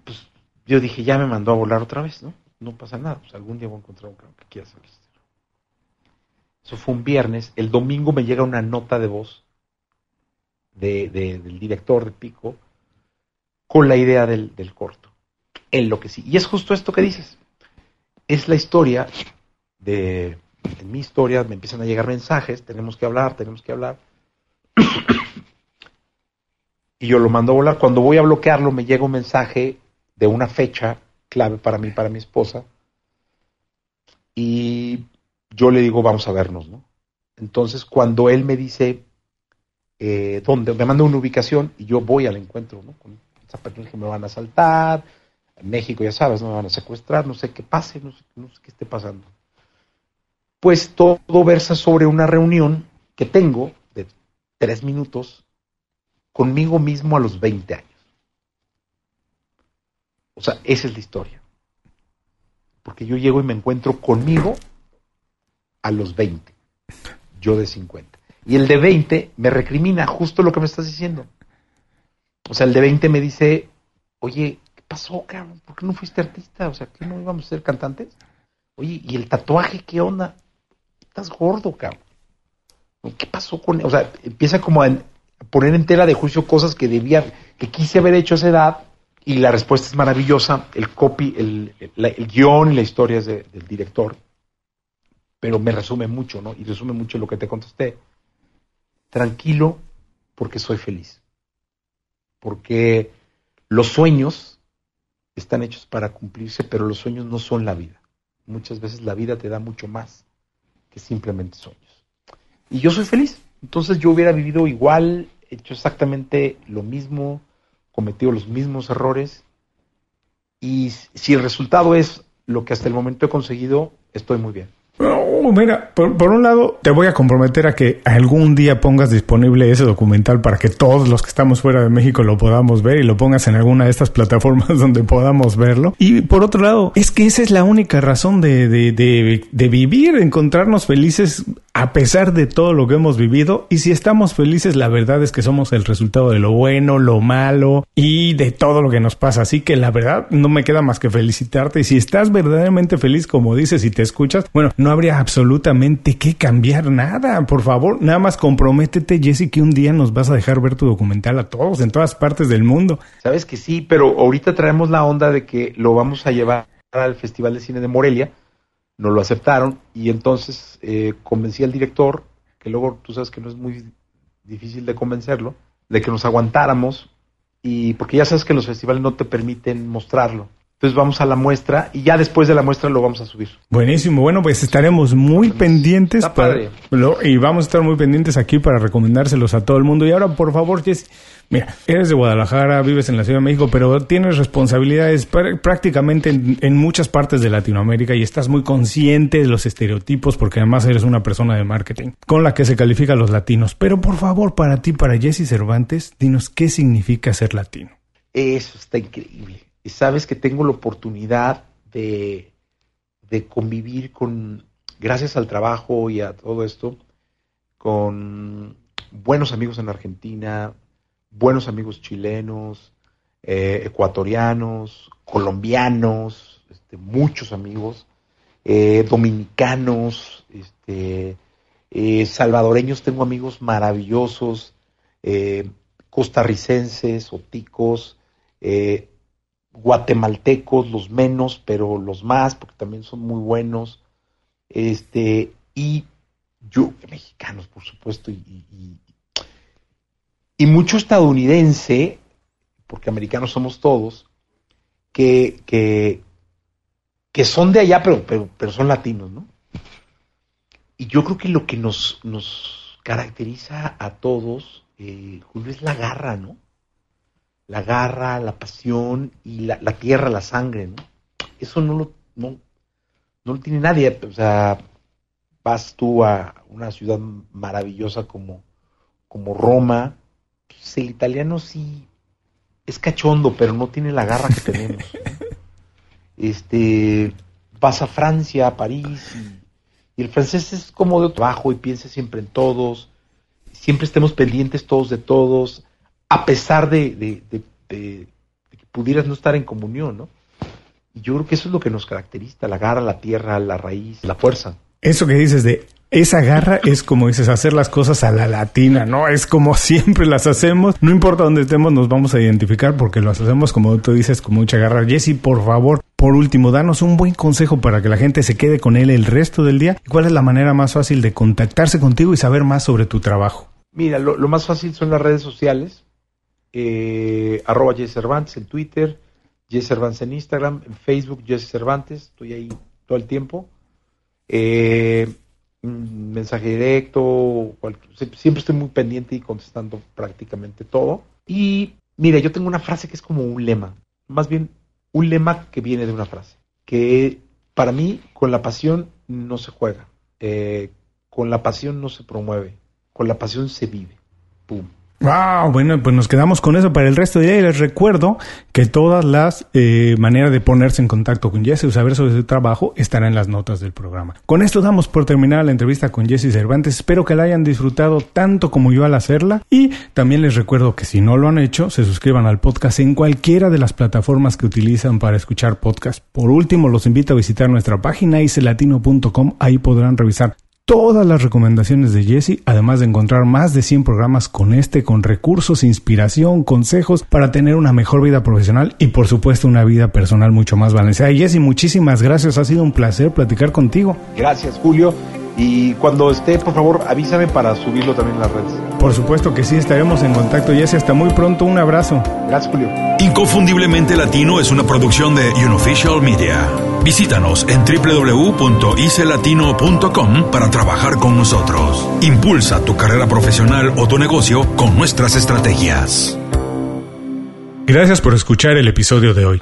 pues yo dije, ya me mandó a volar otra vez, ¿no? No pasa nada, pues algún día voy a encontrar un que quiera hacer Eso fue un viernes, el domingo me llega una nota de voz de, del director de Pico con la idea del corto, en lo que sí. Y es justo esto que dices es la historia de, en mi historia me empiezan a llegar mensajes, tenemos que hablar, tenemos que hablar. y yo lo mando a volar. Cuando voy a bloquearlo me llega un mensaje de una fecha clave para mí, para mi esposa. Y yo le digo, vamos a vernos, ¿no? Entonces, cuando él me dice eh, dónde, me manda una ubicación y yo voy al encuentro, ¿no? Con esa persona que me van a México, ya sabes, no van a secuestrar, no sé qué pase, no sé, qué esté pasando. Pues todo versa sobre una reunión que tengo de tres minutos conmigo mismo a los 20 años. O sea, esa es la historia. Porque yo llego y me encuentro conmigo a los 20, yo de 50. Y el de 20 me recrimina justo lo que me estás diciendo. O sea, el de 20 me dice, oye, pasó, cabrón? ¿Por qué no fuiste artista? O sea, ¿qué no íbamos a ser cantantes? Oye, ¿y el tatuaje qué onda? Estás gordo, cabrón. ¿Qué pasó con él? O sea, empieza como a poner en tela de juicio cosas que debía, que quise haber hecho a esa edad, y la respuesta es maravillosa. El copy, el, el, guion y la historia es del director, pero me resume mucho, ¿no? Y resume mucho lo que te contesté. Tranquilo, porque soy feliz. Porque los sueños están hechos para cumplirse, pero los sueños no son la vida. Muchas veces la vida te da mucho más que simplemente sueños. Y yo soy feliz. Entonces yo hubiera vivido igual hecho exactamente lo mismo, cometido los mismos errores y si el resultado es lo que hasta el momento he conseguido, estoy muy bien. Oh, mira, por, un lado, te voy a comprometer a que algún día pongas disponible ese documental para que todos los que estamos fuera de México lo podamos ver y lo pongas en alguna de estas plataformas (laughs) donde podamos verlo. Y por otro lado, es que esa es la única razón de, de, de, de vivir, encontrarnos felices a pesar de todo lo que hemos vivido. Y si estamos felices, la verdad es que somos el resultado de lo bueno, lo malo y de todo lo que nos pasa. Así que la verdad no me queda más que felicitarte. Y si estás verdaderamente feliz, como dices y te escuchas, bueno, no habría absolutamente que cambiar nada. Por favor, nada más comprométete, Jesse, que un día nos vas a dejar ver tu documental a todos en todas partes del mundo. Sabes que sí, pero ahorita traemos la onda de que lo vamos a llevar al Festival de Cine de Morelia. No lo aceptaron y entonces eh, convencí al director, que luego tú sabes que no es muy difícil de convencerlo, de que nos aguantáramos y porque ya sabes que los festivales no te permiten mostrarlo. Entonces vamos a la muestra y ya después de la muestra lo vamos a subir. Buenísimo. Bueno, pues estaremos muy pendientes para, y vamos a estar muy pendientes aquí para recomendárselos a todo el mundo. Y ahora, por favor, Jess, mira, eres de Guadalajara, vives en la Ciudad de México, pero tienes responsabilidades prácticamente en, muchas partes de Latinoamérica y estás muy consciente de los estereotipos porque además eres una persona de marketing con la que se califican los latinos. Pero por favor, para ti, para Jesse Cervantes, dinos qué significa ser latino. Eso está increíble y sabes que tengo la oportunidad de, de convivir con, gracias al trabajo y a todo esto, con buenos amigos en Argentina, buenos amigos chilenos, eh, ecuatorianos, colombianos, este, muchos amigos, eh, dominicanos, este, eh, salvadoreños, tengo amigos maravillosos, costarricenses, oticos, guatemaltecos, los menos, pero los más, porque también son muy buenos, este, y yo, mexicanos, por supuesto, y, y, mucho estadounidense, porque americanos somos todos, que, que, que son de allá, pero, pero, pero, son latinos, ¿no? Y yo creo que lo que nos, nos caracteriza a todos, eh, Julio, es la garra, ¿no? la garra, la pasión y la, tierra, la sangre, ¿no? Eso no lo, no, lo tiene nadie. O sea, vas tú a una ciudad maravillosa como, como Roma, pues el italiano sí es cachondo, pero no tiene la garra que tenemos. Este, vas a Francia, a París, y, el francés es como de trabajo y piensa siempre en todos, siempre estemos pendientes todos de todos, a pesar de, que pudieras no estar en comunión, ¿no? Y yo creo que eso es lo que nos caracteriza, la garra, la tierra, la raíz, la fuerza. Eso que dices de esa garra es como dices, hacer las cosas a la latina, ¿no? Es como (laughs) siempre las hacemos, no importa dónde estemos, nos vamos a identificar porque las hacemos como tú dices, con mucha garra. Jesse, por favor, por último, danos un buen consejo para que la gente se quede con él el resto del día. ¿Cuál es la manera más fácil de contactarse contigo y saber más sobre tu trabajo? Mira, lo, lo más fácil son las redes sociales eh, arroba Jesse Cervantes en Twitter, Jesse Cervantes en Instagram, en Facebook Jesse Cervantes, estoy ahí todo el tiempo. Eh, mensaje directo, siempre estoy muy pendiente y contestando prácticamente todo. Y mire, yo tengo una frase que es como un lema, más bien un lema que viene de una frase, que para mí con la pasión no se juega, eh, con la pasión no se promueve, con la pasión se vive. Pum. Wow, bueno, pues nos quedamos con eso para el resto del día y les recuerdo que todas las eh, maneras de ponerse en contacto con Jesse o saber sobre su trabajo estarán en las notas del programa. Con esto damos por terminada la entrevista con Jesse Cervantes. Espero que la hayan disfrutado tanto como yo al hacerla y también les recuerdo que si no lo han hecho, se suscriban al podcast en cualquiera de las plataformas que utilizan para escuchar podcast. Por último, los invito a visitar nuestra página icelatino.com. Ahí podrán revisar todas las recomendaciones de Jesse, además de encontrar más de 100 programas con este, con recursos, inspiración, consejos para tener una mejor vida profesional y por supuesto una vida personal mucho más balanceada. Jesse, muchísimas gracias, ha sido un placer platicar contigo. Gracias Julio y cuando esté, por favor, avísame para subirlo también en las redes. Por supuesto que sí, estaremos en contacto, Jesse. Hasta muy pronto, un abrazo. Gracias, Julio. Inconfundiblemente Latino es una producción de Unofficial Media. Visítanos en www.icelatino.com para trabajar con nosotros. Impulsa tu carrera profesional o tu negocio con nuestras estrategias. Gracias por escuchar el episodio de hoy.